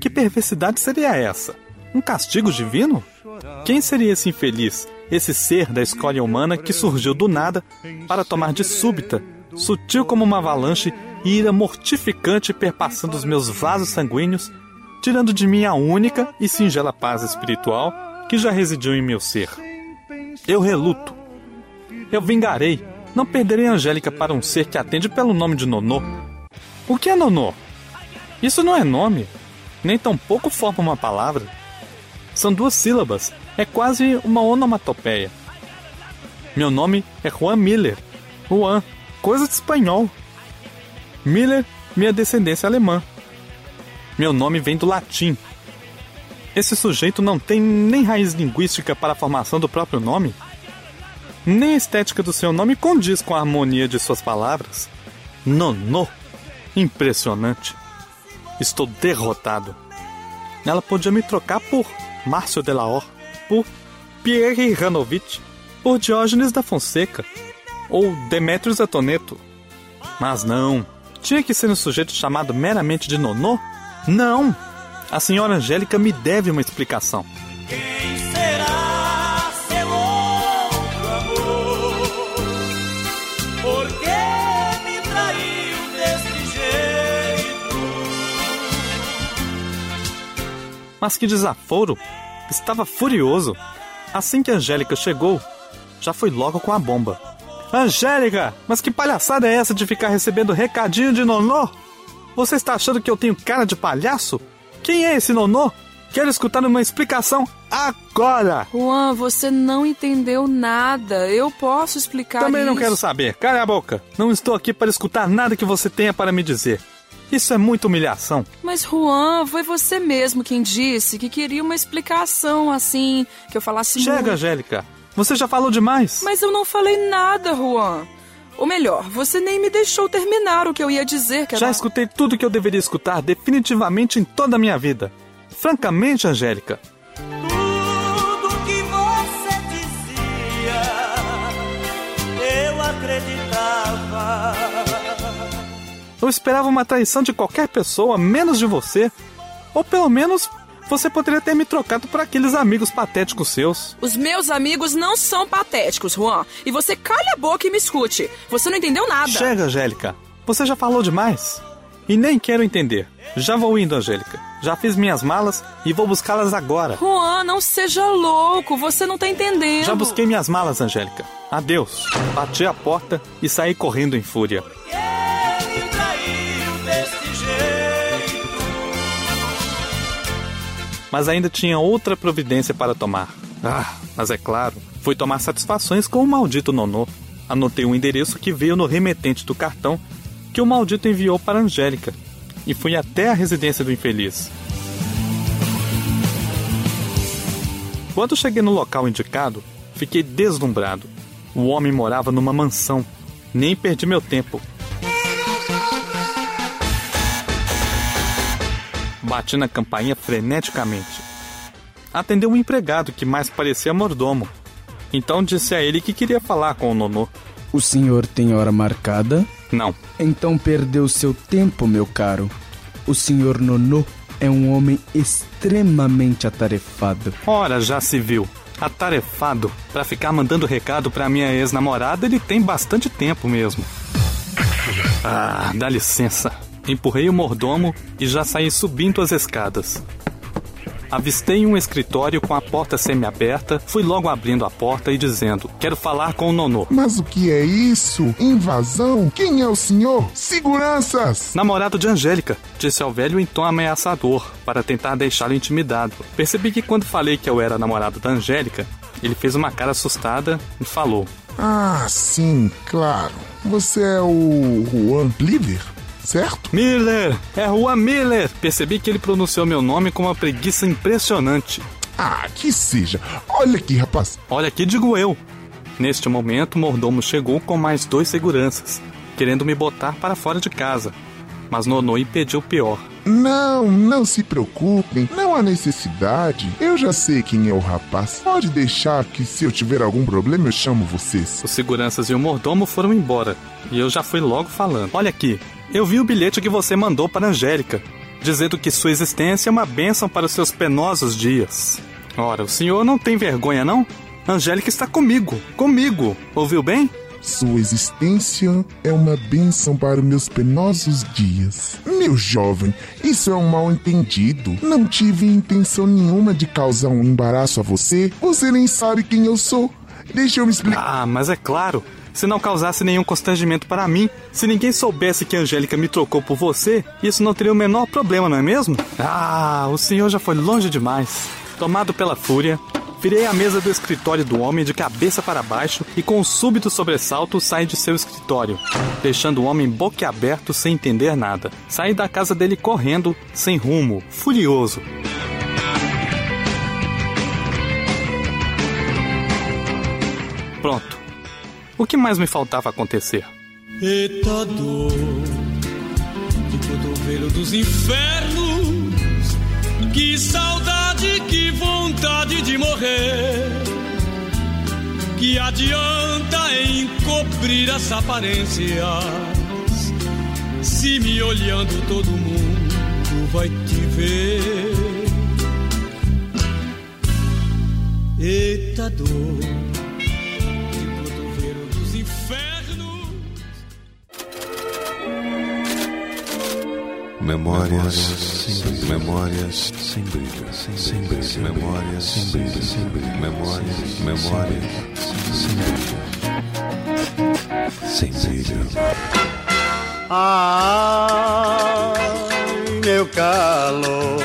Que perversidade seria essa? Um castigo divino? Quem seria esse infeliz, esse ser da escolha humana que surgiu do nada para tomar de súbita, sutil como uma avalanche e ira mortificante perpassando os meus vasos sanguíneos tirando de mim a única e singela paz espiritual que já residiu em meu ser. Eu reluto. Eu vingarei. Não perderei a Angélica para um ser que atende pelo nome de Nonô. O que é Nonô? Isso não é nome, nem tampouco forma uma palavra. São duas sílabas, é quase uma onomatopeia. Meu nome é Juan Miller. Juan, coisa de espanhol. Miller, minha descendência alemã. Meu nome vem do latim. Esse sujeito não tem nem raiz linguística para a formação do próprio nome? Nem a estética do seu nome condiz com a harmonia de suas palavras. Nonô! Impressionante. Estou derrotado. Ela podia me trocar por Márcio Delaor, por Pierre Iranovich, por Diógenes da Fonseca ou Demetrios Atoneto. Mas não, tinha que ser um sujeito chamado meramente de Nonô? Não! A senhora Angélica me deve uma explicação. Mas que desaforo! Estava furioso. Assim que Angélica chegou, já foi logo com a bomba. Angélica, mas que palhaçada é essa de ficar recebendo recadinho de nonô? Você está achando que eu tenho cara de palhaço? Quem é esse nonô? Quero escutar uma explicação agora! Juan, você não entendeu nada. Eu posso explicar Também não isso. quero saber. Cala a boca. Não estou aqui para escutar nada que você tenha para me dizer. Isso é muita humilhação. Mas, Juan, foi você mesmo quem disse que queria uma explicação assim, que eu falasse Chega, muito. Angélica. Você já falou demais. Mas eu não falei nada, Juan. Ou melhor, você nem me deixou terminar o que eu ia dizer, que era... Já escutei tudo que eu deveria escutar definitivamente em toda a minha vida. Francamente, Angélica, eu esperava uma traição de qualquer pessoa, menos de você. Ou pelo menos você poderia ter me trocado por aqueles amigos patéticos seus. Os meus amigos não são patéticos, Juan. E você calha a boca e me escute. Você não entendeu nada. Chega, Angélica. Você já falou demais. E nem quero entender. Já vou indo, Angélica. Já fiz minhas malas e vou buscá-las agora. Juan, não seja louco. Você não tá entendendo. Já busquei minhas malas, Angélica. Adeus. Bati a porta e saí correndo em fúria. Me Mas ainda tinha outra providência para tomar. Ah, mas é claro, fui tomar satisfações com o maldito nonô. Anotei o endereço que veio no remetente do cartão que o maldito enviou para Angélica e fui até a residência do infeliz. Quando cheguei no local indicado, Fiquei deslumbrado. O homem morava numa mansão. Nem perdi meu tempo. Bati na campainha freneticamente. Atendeu um empregado que mais parecia mordomo. Então disse a ele que queria falar com o Nonô. O senhor tem hora marcada? Não. Então perdeu seu tempo, meu caro. O senhor Nonô é um homem extremamente atarefado. Ora, já se viu. Atarefado. Pra ficar mandando recado pra minha ex-namorada, ele tem bastante tempo mesmo. Ah, dá licença. Empurrei o mordomo e já saí subindo as escadas. Avistei um escritório com a porta semi-aberta, fui logo abrindo a porta e dizendo: Quero falar com o Nonô. Mas o que é isso? Invasão? Quem é o senhor? Seguranças! Namorado de Angélica, disse ao velho em tom ameaçador, para tentar deixá-lo intimidado. Percebi que quando falei que eu era namorado da Angélica, ele fez uma cara assustada e falou: Ah, sim, claro. Você é o Juan Liver? Certo? Miller! É Juan Miller! Percebi que ele pronunciou meu nome com uma preguiça impressionante. Ah, que seja. Olha aqui, rapaz. Olha aqui, digo eu. Neste momento, o mordomo chegou com mais dois seguranças, querendo me botar para fora de casa. Mas Nonô impediu pior. Não, não se preocupem, não há necessidade. Eu já sei quem é o rapaz. Pode deixar que se eu tiver algum problema eu chamo vocês. Os seguranças e o mordomo foram embora. E eu já fui logo falando. Olha aqui, eu vi o bilhete que você mandou para Angélica, dizendo que sua existência é uma bênção para os seus penosos dias. Ora, o senhor não tem vergonha, não? Angélica está comigo, comigo. Ouviu bem? Sua existência é uma bênção para meus penosos dias. Meu jovem, isso é um mal entendido. Não tive intenção nenhuma de causar um embaraço a você. Você nem sabe quem eu sou. Deixa eu me explicar. Ah, mas é claro se não causasse nenhum constrangimento para mim. Se ninguém soubesse que a Angélica me trocou por você, isso não teria o menor problema, não é mesmo? Ah, o senhor já foi longe demais. Tomado pela fúria, virei a mesa do escritório do homem de cabeça para baixo e com um súbito sobressalto saí de seu escritório, deixando o homem boquiaberto sem entender nada. Saí da casa dele correndo, sem rumo, furioso. Pronto. O que mais me faltava acontecer? Eita dor de cotovelo dos infernos, que saudade, que vontade de morrer. Que adianta encobrir as aparências, se me olhando todo mundo vai te ver. Eita dor Memórias sem memórias sem brilho, sem brilho, memórias sem brilho, sem brilho, memórias, memórias sem brilho, sem brilho. Ai, meu calor.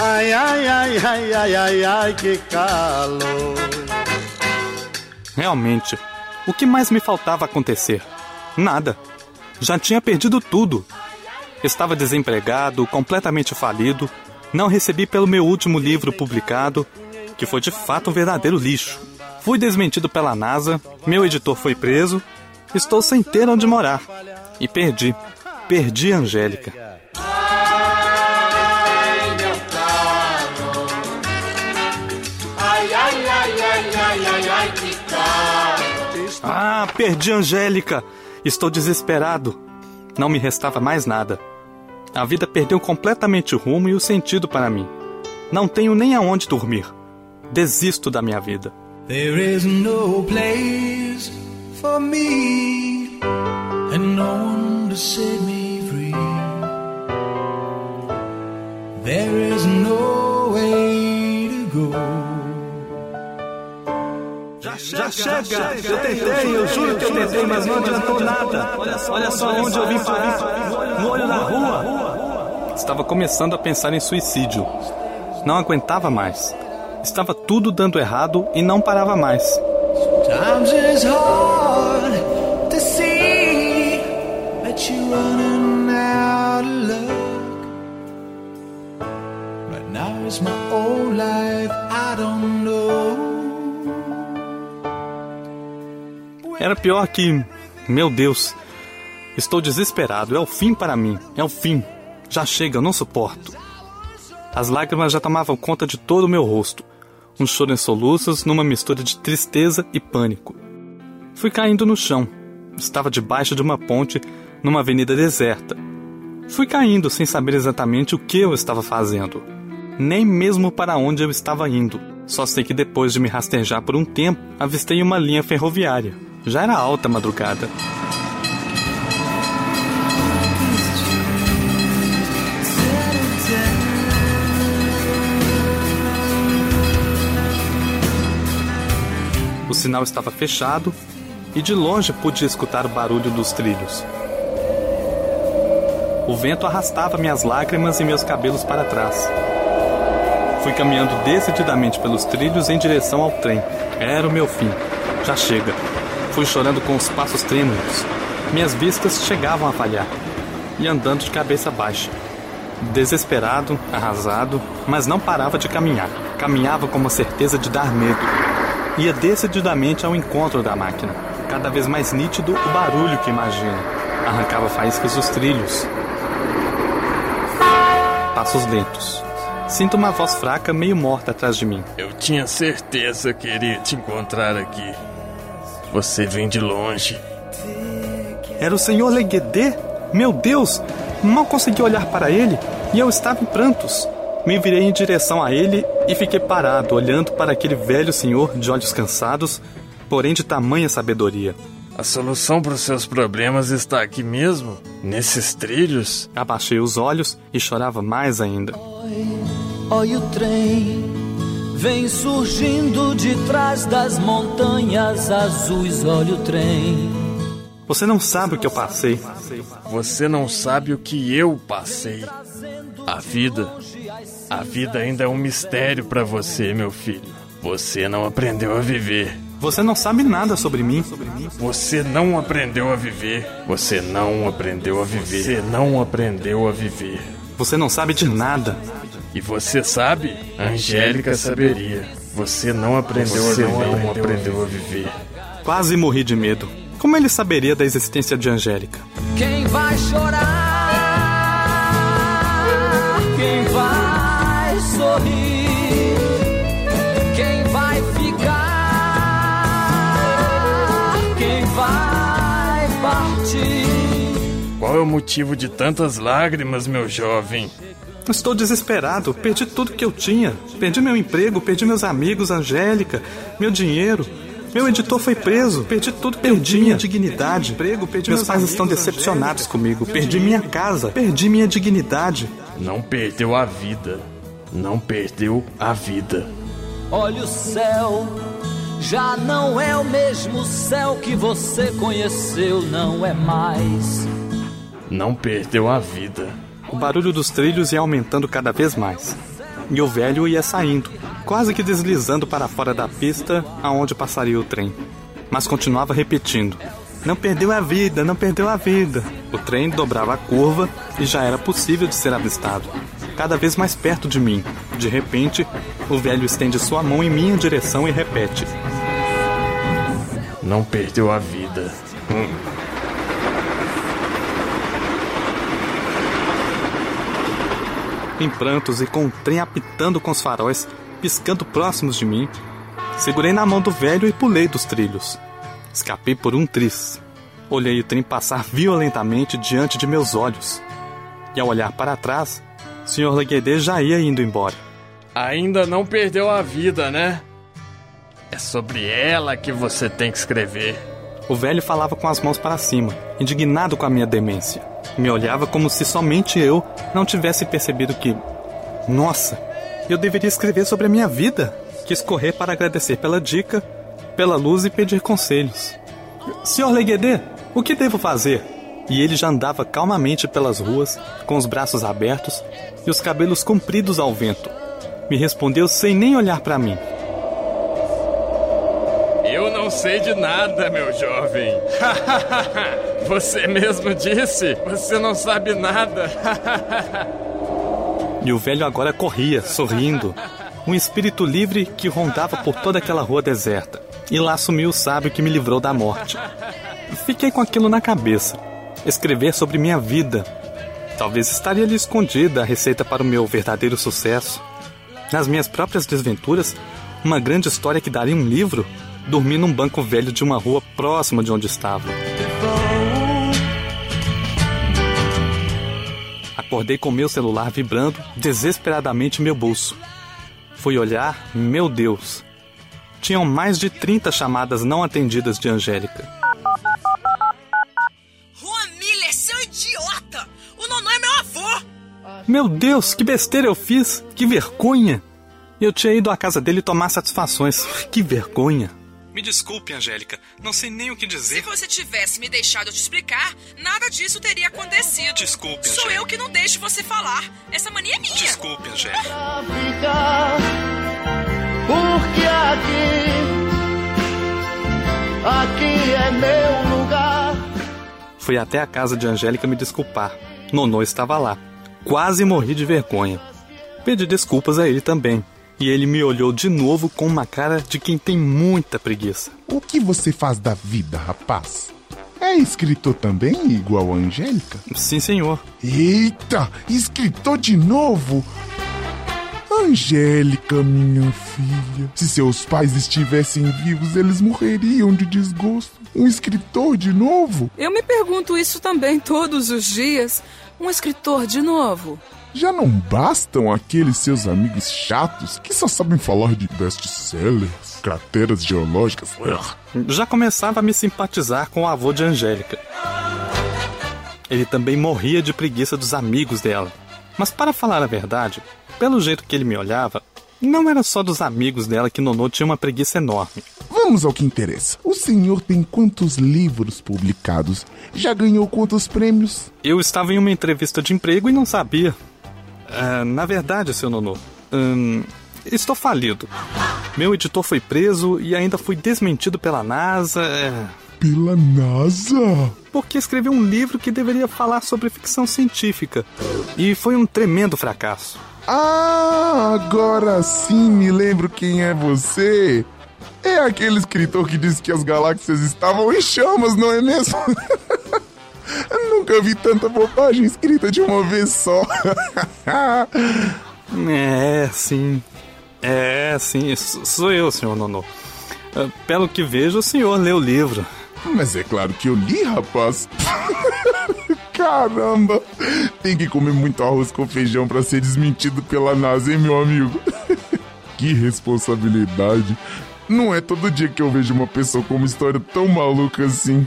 Ai, ai, ai, ai, ai, ai, ai, que calor. Realmente, o que mais me faltava acontecer? Nada. Já tinha perdido tudo. Estava desempregado, completamente falido, não recebi pelo meu último livro publicado, que foi de fato um verdadeiro lixo. Fui desmentido pela NASA, meu editor foi preso, estou sem ter onde morar. E perdi. Perdi a Angélica. Ah, perdi a Angélica! Estou desesperado. Não me restava mais nada. A vida perdeu completamente o rumo e o sentido para mim. Não tenho nem aonde dormir. Desisto da minha vida. There is no place for me and no one to set me free. There is no way to go. Já chega! Eu tentei, eu juro que eu tentei, mas não adiantou nada. Olha só onde eu vim parar. No olho da rua. Estava começando a pensar em suicídio. Não aguentava mais. Estava tudo dando errado e não parava mais. Times is hard to see that you're running out of luck. But now it's my old life, I don't Era pior que. Meu Deus. Estou desesperado. É o fim para mim. É o fim. Já chega, eu não suporto. As lágrimas já tomavam conta de todo o meu rosto. Um choro em soluços numa mistura de tristeza e pânico. Fui caindo no chão. Estava debaixo de uma ponte numa avenida deserta. Fui caindo sem saber exatamente o que eu estava fazendo. Nem mesmo para onde eu estava indo. Só sei que depois de me rastejar por um tempo, avistei uma linha ferroviária. Já era alta madrugada. O sinal estava fechado e de longe pude escutar o barulho dos trilhos. O vento arrastava minhas lágrimas e meus cabelos para trás. Fui caminhando decididamente pelos trilhos em direção ao trem. Era o meu fim. Já chega. Fui chorando com os passos trêmulos. Minhas vistas chegavam a falhar. E andando de cabeça baixa. Desesperado, arrasado, mas não parava de caminhar. Caminhava com uma certeza de dar medo. Ia decididamente ao encontro da máquina. Cada vez mais nítido o barulho que imagino. Arrancava faíscas dos trilhos. Passos lentos. Sinto uma voz fraca, meio morta atrás de mim. Eu tinha certeza que iria te encontrar aqui. Você vem de longe. Era o senhor Leguedê? Meu Deus! Mal consegui olhar para ele e eu estava em prantos. Me virei em direção a ele e fiquei parado, olhando para aquele velho senhor de olhos cansados, porém de tamanha sabedoria. A solução para os seus problemas está aqui mesmo? Nesses trilhos? Abaixei os olhos e chorava mais ainda. Olha o trem, vem surgindo de trás das montanhas azuis. Olha o trem. Você não sabe o que eu passei. Você não sabe o que eu passei. A vida. A vida ainda é um mistério para você, meu filho. Você não aprendeu a viver. Você não sabe nada sobre mim. Você não aprendeu a viver. Você não aprendeu a viver. Você não aprendeu a viver. Você não sabe de nada. E você sabe? Angélica saberia. Você não aprendeu Você a viver. não aprendeu a viver. Quase morri de medo. Como ele saberia da existência de Angélica? Quem vai chorar? Quem vai sorrir? Quem vai ficar? Quem vai partir? Qual é o motivo de tantas lágrimas, meu jovem? Estou desesperado. Perdi tudo que eu tinha. Perdi meu emprego, perdi meus amigos, Angélica, meu dinheiro. Meu editor foi preso. Perdi tudo que perdi minha dignidade. Emprego, perdi meus, meus pais estão decepcionados comigo. Perdi minha casa. Perdi minha dignidade. Não perdeu a vida. Não perdeu a vida. Olha o céu. Já não é o mesmo céu que você conheceu, não é mais. Não perdeu a vida. O barulho dos trilhos ia aumentando cada vez mais. E o velho ia saindo, quase que deslizando para fora da pista aonde passaria o trem. Mas continuava repetindo: Não perdeu a vida, não perdeu a vida. O trem dobrava a curva e já era possível de ser avistado. Cada vez mais perto de mim. De repente, o velho estende sua mão em minha direção e repete: Não perdeu a vida. Hum. Em prantos e com o trem apitando com os faróis, piscando próximos de mim, segurei na mão do velho e pulei dos trilhos. Escapei por um tris. Olhei o trem passar violentamente diante de meus olhos. E ao olhar para trás, o Sr. Leguedê já ia indo embora. Ainda não perdeu a vida, né? É sobre ela que você tem que escrever. O velho falava com as mãos para cima, indignado com a minha demência. Me olhava como se somente eu não tivesse percebido que. Nossa, eu deveria escrever sobre a minha vida. Quis correr para agradecer pela dica, pela luz e pedir conselhos. Senhor Leguedê, o que devo fazer? E ele já andava calmamente pelas ruas, com os braços abertos e os cabelos compridos ao vento. Me respondeu sem nem olhar para mim. Não sei de nada, meu jovem. Você mesmo disse, você não sabe nada. e o velho agora corria, sorrindo. Um espírito livre que rondava por toda aquela rua deserta. E lá sumiu o sábio que me livrou da morte. Fiquei com aquilo na cabeça. Escrever sobre minha vida. Talvez estaria ali escondida a receita para o meu verdadeiro sucesso. Nas minhas próprias desventuras, uma grande história que daria um livro. Dormi num banco velho de uma rua próxima de onde estava. Acordei com meu celular vibrando desesperadamente meu bolso. Fui olhar, meu Deus. Tinham mais de 30 chamadas não atendidas de Angélica. Juan Miller, seu idiota! O Nonô é meu avô! Meu Deus, que besteira eu fiz! Que vergonha! Eu tinha ido à casa dele tomar satisfações. Que vergonha! Me desculpe, Angélica. Não sei nem o que dizer. Se você tivesse me deixado te explicar, nada disso teria acontecido. Desculpe, Sou Angélica. eu que não deixo você falar. Essa mania é minha. Desculpe, Angélica. Porque aqui, aqui é meu lugar. Fui até a casa de Angélica me desculpar. Nonô estava lá. Quase morri de vergonha. Pedi desculpas a ele também. E ele me olhou de novo com uma cara de quem tem muita preguiça. O que você faz da vida, rapaz? É escritor também, igual a Angélica? Sim, senhor. Eita, escritor de novo? Angélica, minha filha. Se seus pais estivessem vivos, eles morreriam de desgosto. Um escritor de novo? Eu me pergunto isso também todos os dias. Um escritor de novo. Já não bastam aqueles seus amigos chatos que só sabem falar de best-sellers, crateras geológicas? Já começava a me simpatizar com o avô de Angélica. Ele também morria de preguiça dos amigos dela. Mas para falar a verdade, pelo jeito que ele me olhava, não era só dos amigos dela que Nonô tinha uma preguiça enorme. Vamos ao que interessa. O senhor tem quantos livros publicados? Já ganhou quantos prêmios? Eu estava em uma entrevista de emprego e não sabia. Ah, na verdade, seu Nonô, hum, estou falido. Meu editor foi preso e ainda fui desmentido pela NASA. é, Pela NASA? Porque escrevi um livro que deveria falar sobre ficção científica. E foi um tremendo fracasso. Ah, agora sim me lembro quem é você. É aquele escritor que disse que as galáxias estavam em chamas, não é mesmo? Nunca vi tanta bobagem escrita de uma vez só. É, sim. É, sim. Sou eu, senhor Nonô. Ah, Pelo que vejo, o senhor leu o livro. Mas é claro que eu li, rapaz. Caramba! Tem que comer muito arroz com feijão pra ser desmentido pela NASA, hein, meu amigo? que responsabilidade. Não é todo dia que eu vejo uma pessoa com uma história tão maluca assim.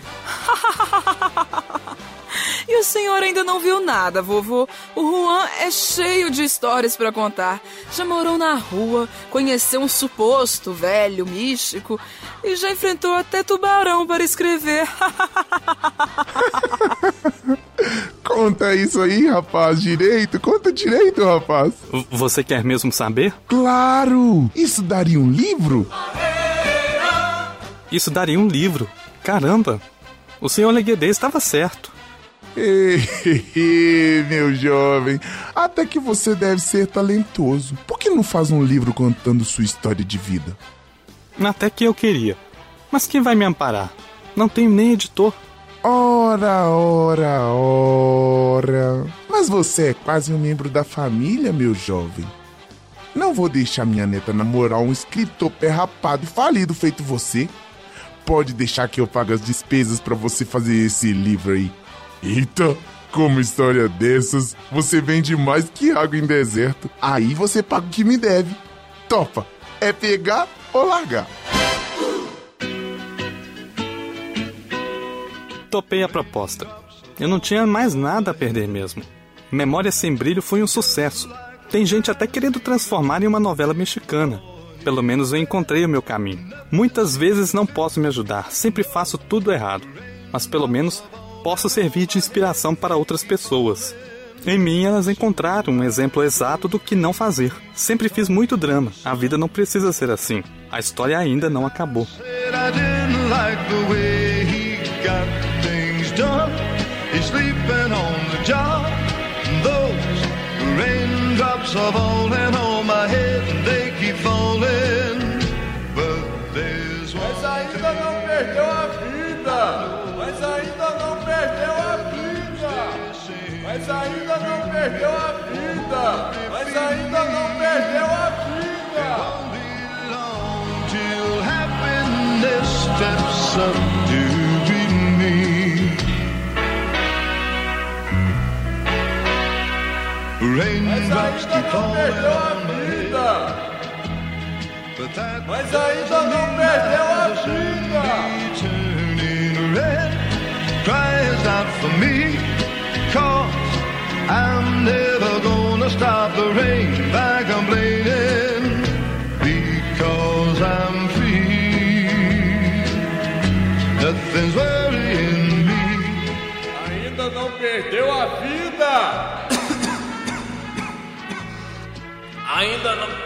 O senhor ainda não viu nada, vovô. O Juan é cheio de histórias pra contar. Já morou na rua, conheceu um suposto velho místico e já enfrentou até tubarão para escrever. Conta isso aí, rapaz, direito. Conta direito, rapaz. Você quer mesmo saber? Claro! Isso daria um livro? Isso daria um livro. Caramba! O senhor Leguedê estava certo. Ê, meu jovem, até que você deve ser talentoso. Por que não faz um livro contando sua história de vida? Até que eu queria. Mas quem vai me amparar? Não tenho nem editor. Ora, ora, ora. Mas você é quase um membro da família, meu jovem. Não vou deixar minha neta namorar um escritor pé rapado e falido feito você. Pode deixar que eu pague as despesas pra você fazer esse livro aí. Eita, como história dessas, você vende mais que água em deserto. Aí você paga o que me deve. Topa, é pegar ou largar? Topei a proposta. Eu não tinha mais nada a perder mesmo. Memória Sem Brilho foi um sucesso. Tem gente até querendo transformar em uma novela mexicana. Pelo menos eu encontrei o meu caminho. Muitas vezes não posso me ajudar, sempre faço tudo errado. Mas pelo menos posso servir de inspiração para outras pessoas. Em mim, elas encontraram um exemplo exato do que não fazer. Sempre fiz muito drama. A vida não precisa ser assim. A história ainda não acabou. I didn't like the way he Mas ainda não perdeu a vida! Mas ainda não perdeu a vida! steps up to greet me. Raindrops keep falling on head, but that Mas ainda não perdeu a vida! turning red cries out for me, cause I'm never gonna stop the rain by complaining, because I'm free. Nothing's worrying me. Ainda não perdeu a vida! Ainda não.